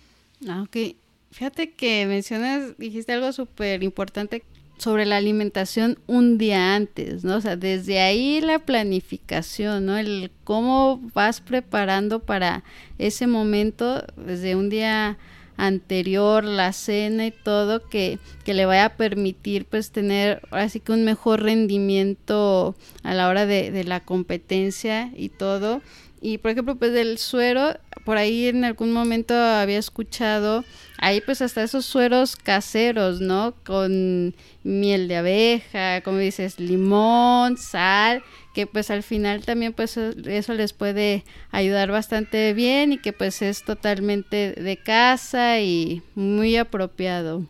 Ah, ok. Fíjate que mencionas, dijiste algo súper importante sobre la alimentación un día antes, ¿no? O sea, desde ahí la planificación, ¿no? El cómo vas preparando para ese momento, desde un día anterior, la cena y todo, que, que le vaya a permitir pues tener así que un mejor rendimiento a la hora de, de la competencia y todo. Y por ejemplo, pues del suero, por ahí en algún momento había escuchado, ahí pues hasta esos sueros caseros, ¿no? Con miel de abeja, como dices, limón, sal, que pues al final también pues eso les puede ayudar bastante bien y que pues es totalmente de casa y muy apropiado.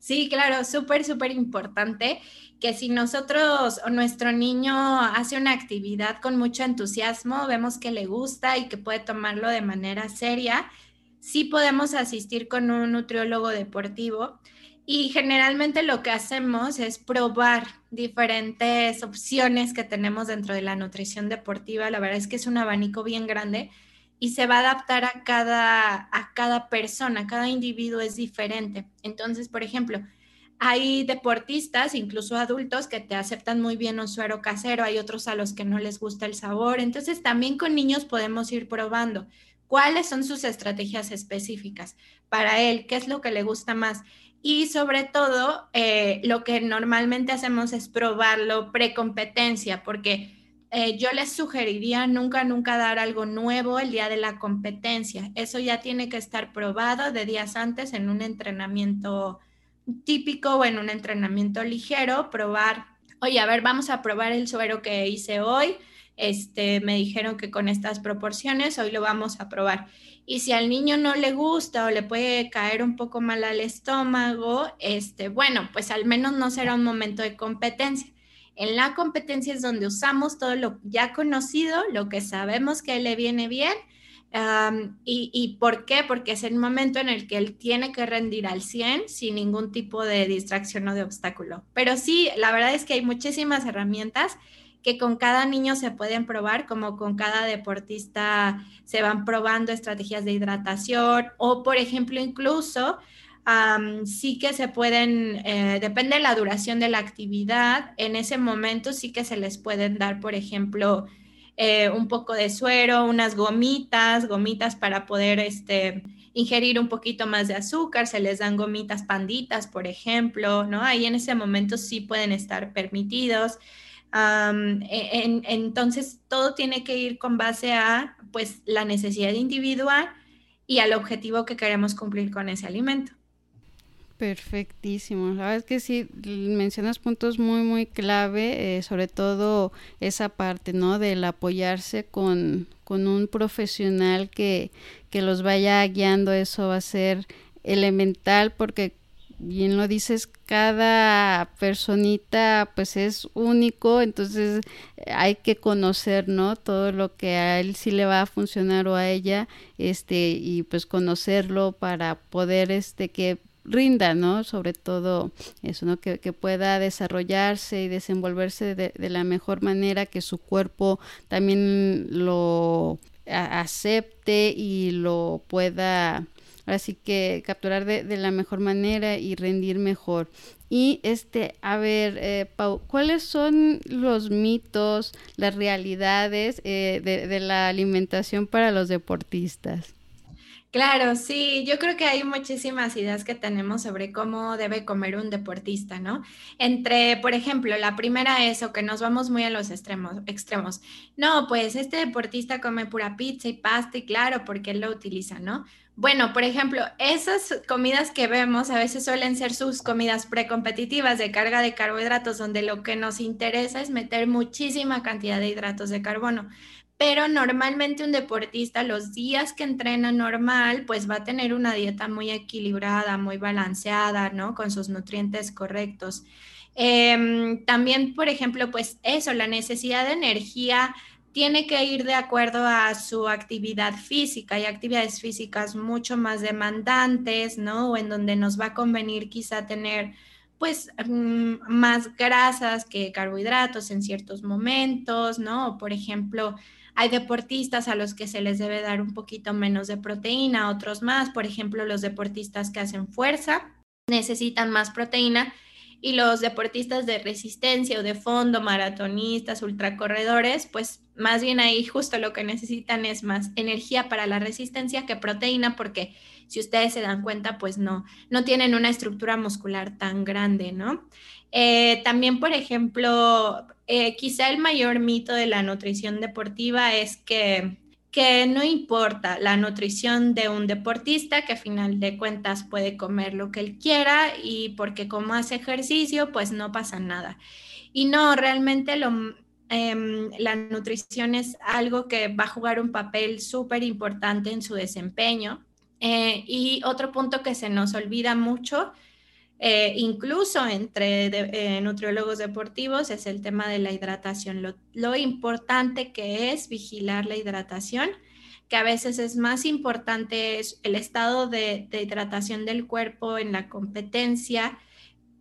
Sí, claro, súper, súper importante que si nosotros o nuestro niño hace una actividad con mucho entusiasmo, vemos que le gusta y que puede tomarlo de manera seria, sí podemos asistir con un nutriólogo deportivo. Y generalmente lo que hacemos es probar diferentes opciones que tenemos dentro de la nutrición deportiva. La verdad es que es un abanico bien grande y se va a adaptar a cada, a cada persona, cada individuo es diferente. Entonces, por ejemplo, hay deportistas, incluso adultos, que te aceptan muy bien un suero casero, hay otros a los que no les gusta el sabor. Entonces, también con niños podemos ir probando cuáles son sus estrategias específicas para él, qué es lo que le gusta más. Y sobre todo, eh, lo que normalmente hacemos es probarlo precompetencia, porque eh, yo les sugeriría nunca, nunca dar algo nuevo el día de la competencia. Eso ya tiene que estar probado de días antes en un entrenamiento típico o en un entrenamiento ligero, probar, oye, a ver, vamos a probar el suero que hice hoy. Este, me dijeron que con estas proporciones hoy lo vamos a probar. Y si al niño no le gusta o le puede caer un poco mal al estómago, este, bueno, pues al menos no será un momento de competencia. En la competencia es donde usamos todo lo ya conocido, lo que sabemos que le viene bien y, por qué? Porque es el momento en el que él tiene que rendir al 100 sin ningún tipo de distracción o de obstáculo. Pero sí, la verdad es que hay muchísimas herramientas que con cada niño se pueden probar, como con cada deportista se van probando estrategias de hidratación o, por ejemplo, incluso sí que se pueden, eh, depende de la duración de la actividad, en ese momento sí que se les pueden dar, por ejemplo, eh, un poco de suero, unas gomitas, gomitas para poder este, ingerir un poquito más de azúcar, se les dan gomitas panditas, por ejemplo, ¿no? Ahí en ese momento sí pueden estar permitidos. E, entonces, todo tiene que ir con base a, pues, la necesidad individual y al objetivo que queremos cumplir con ese alimento.
Perfectísimo. La verdad es que sí, mencionas puntos muy, muy clave, eh, sobre todo esa parte, ¿no? Del apoyarse con, con un profesional que, que los vaya guiando, eso va a ser elemental porque bien lo dices, cada personita pues es único, entonces hay que conocer, ¿no? Todo lo que a él sí le va a funcionar o a ella, este, y pues conocerlo para poder, este, que rinda, ¿no? Sobre todo eso, ¿no? Que, pueda desarrollarse y desenvolverse de, la mejor manera, que su cuerpo también lo acepte y lo pueda así que capturar de, la mejor manera y rendir mejor. Y este, a ver, eh, Pau, ¿cuáles son los mitos, las realidades eh, de, de la alimentación para los deportistas?
Claro, sí, yo creo que hay muchísimas ideas que tenemos sobre cómo debe comer un deportista, ¿no? Entre, por ejemplo, la primera es o que nos vamos muy a los extremos, extremos. No, pues este deportista come pura pizza y pasta y claro, porque él lo utiliza, ¿no? Bueno, por ejemplo, esas comidas que vemos a veces suelen ser sus comidas precompetitivas de carga de carbohidratos, donde lo que nos interesa es meter muchísima cantidad de hidratos de carbono pero normalmente un deportista los días que entrena normal, pues va a tener una dieta muy equilibrada, muy balanceada, ¿no? Con sus nutrientes correctos. Em, también, por ejemplo, pues eso, la necesidad de energía tiene que ir de acuerdo a su actividad física. Hay actividades físicas mucho más demandantes, ¿no? O en donde nos va a convenir quizá tener pues mm, más grasas que carbohidratos en ciertos momentos, ¿no? por ejemplo, hay deportistas a los que se les debe dar un poquito menos de proteína, otros más. Por ejemplo, los deportistas que hacen fuerza necesitan más proteína y los deportistas de resistencia o de fondo, maratonistas, ultracorredores, pues más bien ahí justo lo que necesitan es más energía para la resistencia que proteína, porque si ustedes se dan cuenta, pues no, no tienen una estructura muscular tan grande, ¿no? Eh, también, por ejemplo, eh, quizá el mayor mito de la nutrición deportiva es que, que no importa la nutrición de un deportista, que a final de cuentas puede comer lo que él quiera y porque como hace ejercicio, pues no pasa nada. Y no, realmente lo, em, la nutrición es algo que va a jugar un papel súper importante en su desempeño. Eh, y otro punto que se nos olvida mucho eh, incluso entre eh, nutriólogos deportivos, es el tema de la hidratación, lo, importante que es vigilar la hidratación, que a veces es más importante el estado de, hidratación del cuerpo en la competencia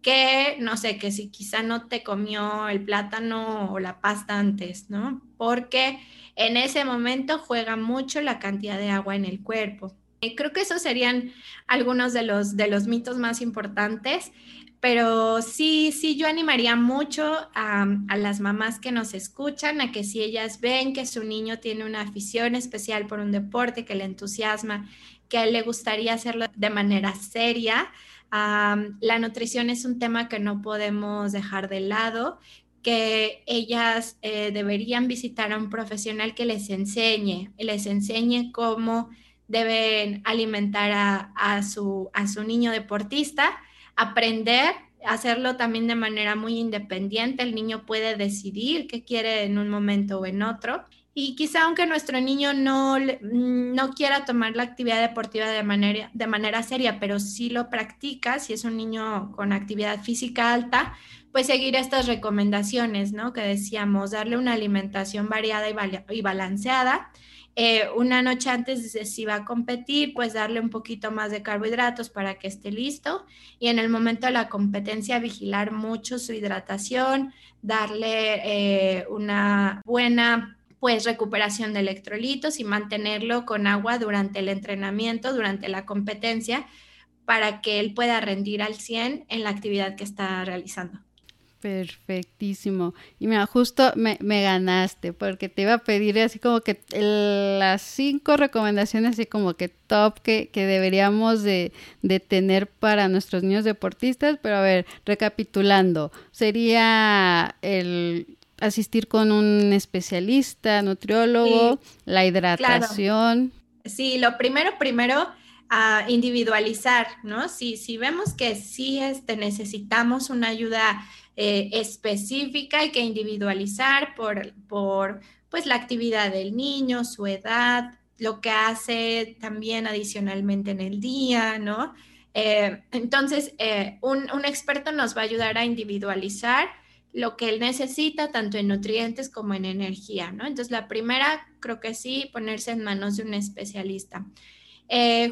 que, no sé, que si quizá no te comió el plátano o la pasta antes, ¿no? Porque en ese momento juega mucho la cantidad de agua en el cuerpo. Creo que esos serían algunos de los, de los mitos más importantes, pero sí, sí, yo animaría mucho a, las mamás que nos escuchan a que si ellas ven que su niño tiene una afición especial por un deporte que le entusiasma, que a él le gustaría hacerlo de manera seria, la nutrición es un tema que no podemos dejar de lado que ellas eh, deberían visitar a un profesional que les enseñe, les enseñe cómo deben alimentar a, su, a su niño deportista, aprender, hacerlo también de manera muy independiente. El niño puede decidir qué quiere en un momento o en otro. Y quizá aunque nuestro niño no, no quiera tomar la actividad deportiva de manera, de manera seria, pero sí lo practica, si es un niño con actividad física alta, pues seguir estas recomendaciones, ¿no? Que decíamos, darle una alimentación variada y balanceada, eh, una noche antes de si va a competir, pues darle un poquito más de carbohidratos para que esté listo y en el momento de la competencia vigilar mucho su hidratación, darle eh, una buena pues recuperación de electrolitos y mantenerlo con agua durante el entrenamiento, durante la competencia, para que él pueda rendir al 100 en la actividad que está realizando.
Perfectísimo. Y mira, justo me, ganaste porque te iba a pedir así como que las cinco recomendaciones así como que top que, deberíamos de, tener para nuestros niños deportistas. Pero a ver, recapitulando, sería el asistir con un especialista, nutriólogo, la hidratación.
Sí, lo primero, primero, a individualizar, ¿no? Si, si vemos que sí este, necesitamos una ayuda eh, específica, hay que individualizar por, por pues, la actividad del niño, su edad, lo que hace también adicionalmente en el día, ¿no? Eh, entonces, eh, un, un, experto nos va a ayudar a individualizar lo que él necesita, tanto en nutrientes como en energía, ¿no? Entonces, la primera, creo que sí, ponerse en manos de un especialista.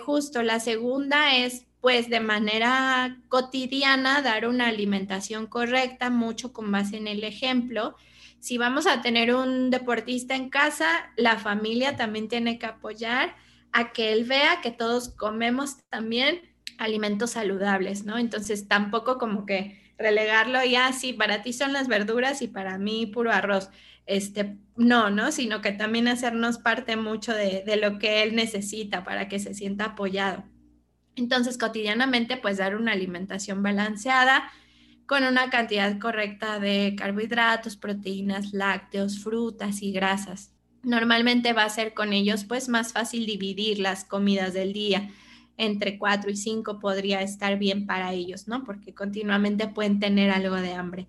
justo, la segunda es pues de manera cotidiana dar una alimentación correcta, mucho con base en el ejemplo. Si vamos a tener un deportista en casa, la familia también tiene que apoyar a que él vea que todos comemos también alimentos saludables, ¿no? Entonces tampoco como que relegarlo y así, ah, para ti son las verduras y para mí puro arroz. Este, no, ¿no? Sino que también hacernos parte mucho de, de lo que él necesita para que se sienta apoyado. Entonces, cotidianamente, pues dar una alimentación balanceada con una cantidad correcta de carbohidratos, proteínas, lácteos, frutas y grasas. Normalmente va a ser con ellos pues más fácil dividir las comidas del día. Entre cuatro y cinco podría estar bien para ellos, ¿no? Porque continuamente pueden tener algo de hambre.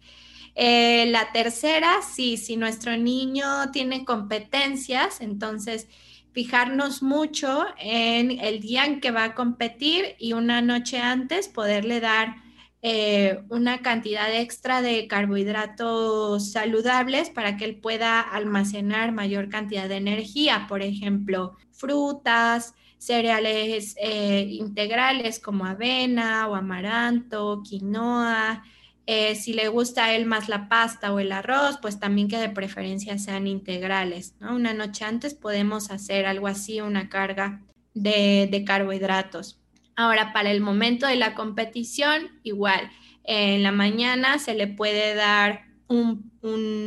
Eh, la tercera, sí, si nuestro niño tiene competencias, entonces fijarnos mucho en el día en que va a competir y una noche antes poderle dar eh, una cantidad extra de carbohidratos saludables para que él pueda almacenar mayor cantidad de energía, por ejemplo, frutas, cereales eh, integrales como avena o amaranto, quinoa, eh, si le gusta a él más la pasta o el arroz, pues también que de preferencia sean integrales. ¿no? Una noche antes podemos hacer algo así, una carga de, carbohidratos. Ahora, para el momento de la competición, igual, en la mañana se le puede dar un,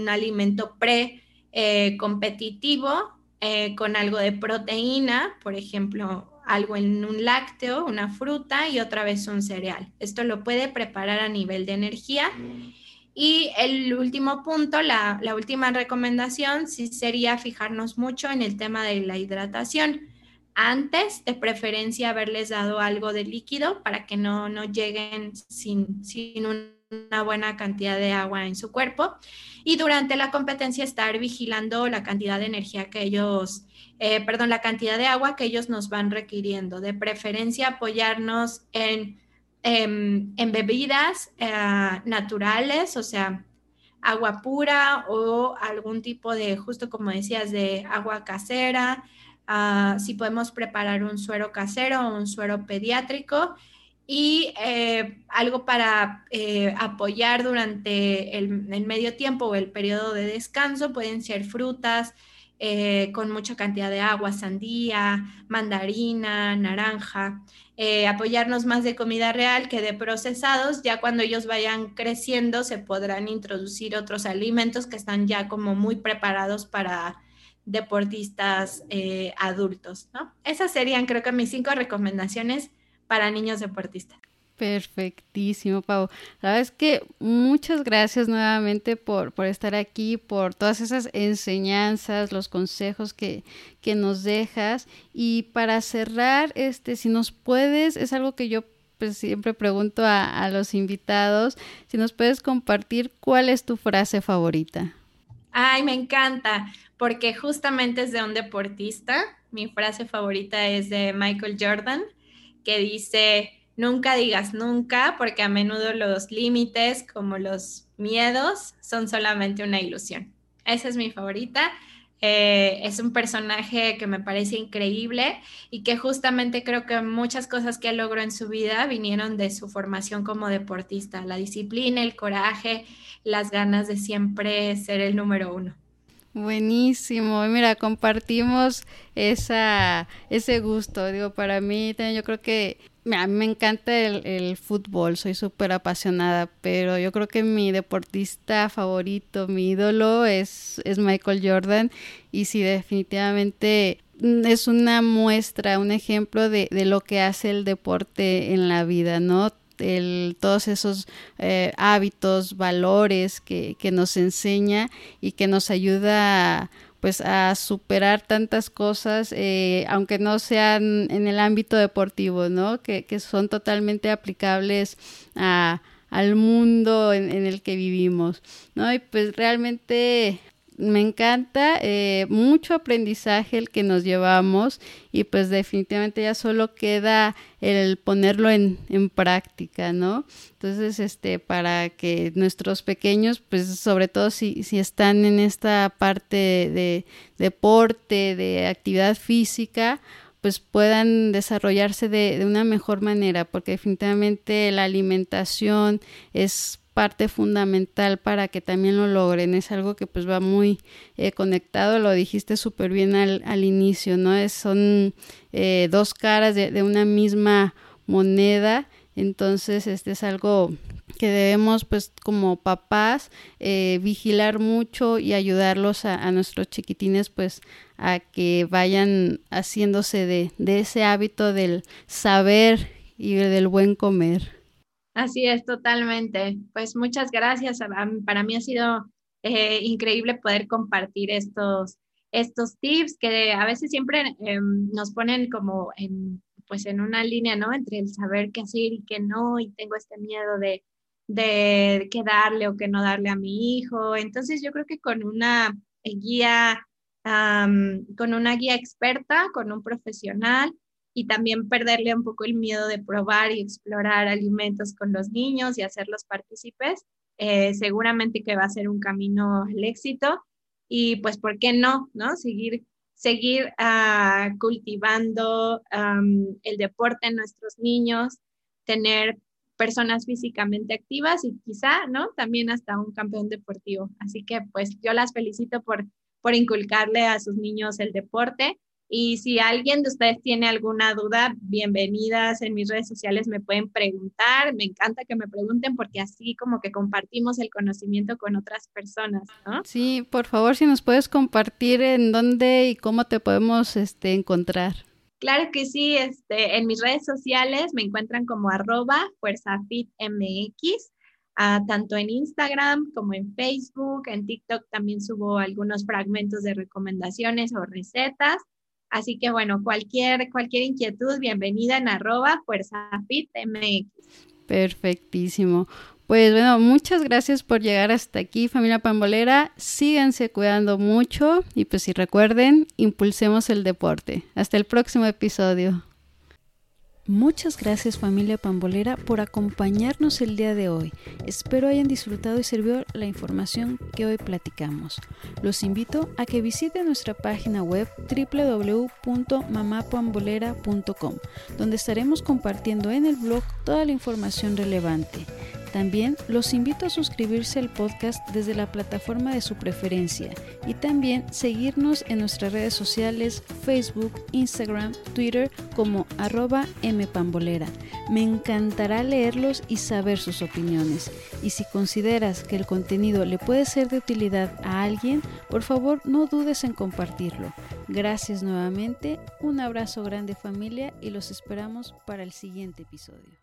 alimento pre-competitivo eh, eh, con algo de proteína, por ejemplo, algo en un lácteo, una fruta y otra vez un cereal. Esto lo puede preparar a nivel de energía. Y el último punto, la, última recomendación, sí sería fijarnos mucho en el tema de la hidratación. Antes, de preferencia, haberles dado algo de líquido para que no, no lleguen sin, sin una buena cantidad de agua en su cuerpo. Y durante la competencia, estar vigilando la cantidad de energía que ellos eh, perdón, la cantidad de agua que ellos nos van requiriendo. De preferencia, apoyarnos en, em, en, bebidas eh, naturales, o sea, agua pura o algún tipo de, justo como decías, de agua casera. Ah, si podemos preparar un suero casero o un suero pediátrico y eh, algo para apoyar durante el, el, medio tiempo o el periodo de descanso pueden ser frutas, eh, con mucha cantidad de agua, sandía, mandarina, naranja, eh, apoyarnos más de comida real que de procesados, ya cuando ellos vayan creciendo se podrán introducir otros alimentos que están ya como muy preparados para deportistas eh, adultos. Esas serían creo que mis cinco recomendaciones para niños deportistas.
Perfectísimo, Pau. La verdad es que muchas gracias nuevamente por, por estar aquí, por todas esas enseñanzas, los consejos que, que nos dejas. Y para cerrar, este, si nos puedes, es algo que yo pues, siempre pregunto a, a los invitados, si nos puedes compartir cuál es tu frase favorita.
Ay, me encanta, porque justamente es de un deportista. Mi frase favorita es de Michael Jordan, que dice Nunca digas nunca, porque a menudo los límites, como los miedos, son solamente una ilusión. Esa es mi favorita. Eh, es un personaje que me parece increíble y que justamente creo que muchas cosas que logró en su vida vinieron de su formación como deportista, la disciplina, el coraje, las ganas de siempre ser el número uno.
Buenísimo, mira, compartimos ese gusto, digo, para mí yo creo que a mí me encanta el, fútbol, soy súper apasionada, pero yo creo que mi deportista favorito, mi ídolo es, es Michael Jordan y sí, definitivamente es una muestra, un ejemplo de, de lo que hace el deporte en la vida, ¿no? El, todos esos eh, hábitos, valores que, que nos enseña y que nos ayuda a pues a superar tantas cosas, eh, aunque no sean en el ámbito deportivo, ¿no? Que, que son totalmente aplicables a, al mundo en, en, el que vivimos, ¿no? Y pues realmente me encanta, eh, mucho aprendizaje el que nos llevamos y pues definitivamente ya solo queda el ponerlo en, en práctica, ¿no? Entonces, este, para que nuestros pequeños, pues sobre todo si, si están en esta parte de deporte, de actividad física, pues puedan desarrollarse de, de, una mejor manera, porque definitivamente la alimentación es parte fundamental para que también lo logren. Es algo que pues va muy eh, conectado, lo dijiste súper bien al, al, inicio, ¿no? Es, son eh, dos caras de, de, una misma moneda, entonces este es algo que debemos pues como papás eh, vigilar mucho y ayudarlos a, a, nuestros chiquitines pues a que vayan haciéndose de, de ese hábito del saber y del buen comer.
Así es, totalmente. Pues muchas gracias. Para mí ha sido eh, increíble poder compartir estos, estos tips que a veces siempre em, nos ponen como en, pues en una línea, ¿no? Entre el saber qué hacer y qué no, y tengo este miedo de, de qué darle o qué no darle a mi hijo. Entonces yo creo que con una guía, con una guía experta, con un profesional, y también perderle un poco el miedo de probar y explorar alimentos con los niños y hacerlos partícipes, eh, seguramente que va a ser un camino al éxito y pues, ¿por qué no? ¿no? Seguir, seguir uh, cultivando el deporte en nuestros niños, tener personas físicamente activas y quizá, ¿no? También hasta un campeón deportivo. Así que pues yo las felicito por, por inculcarle a sus niños el deporte y si alguien de ustedes tiene alguna duda, bienvenidas en mis redes sociales, me pueden preguntar. Me encanta que me pregunten porque así como que compartimos el conocimiento con otras personas, ¿no?
Sí, por favor, si nos puedes compartir en dónde y cómo te podemos este, encontrar.
Claro que sí, este, en mis redes sociales me encuentran como arroba fuerzafitmx, ah, tanto en Instagram como en Facebook, en TikTok también subo algunos fragmentos de recomendaciones o recetas. Así que bueno, cualquier, cualquier inquietud, bienvenida en arroba fuerzafitmx.
Perfectísimo. Pues bueno, muchas gracias por llegar hasta aquí, familia pambolera. Síganse cuidando mucho y pues si recuerden, impulsemos el deporte. Hasta el próximo episodio. Muchas gracias familia pambolera por acompañarnos el día de hoy. Espero hayan disfrutado y servido la información que hoy platicamos. Los invito a que visiten nuestra página web www.mamapambolera.com, donde estaremos compartiendo en el blog toda la información relevante. También los invito a suscribirse al podcast desde la plataforma de su preferencia y también seguirnos en nuestras redes sociales Facebook, Instagram, Twitter como arroba mpambolera. Me encantará leerlos y saber sus opiniones. Y si consideras que el contenido le puede ser de utilidad a alguien, por favor no dudes en compartirlo. Gracias nuevamente, un abrazo grande familia y los esperamos para el siguiente episodio.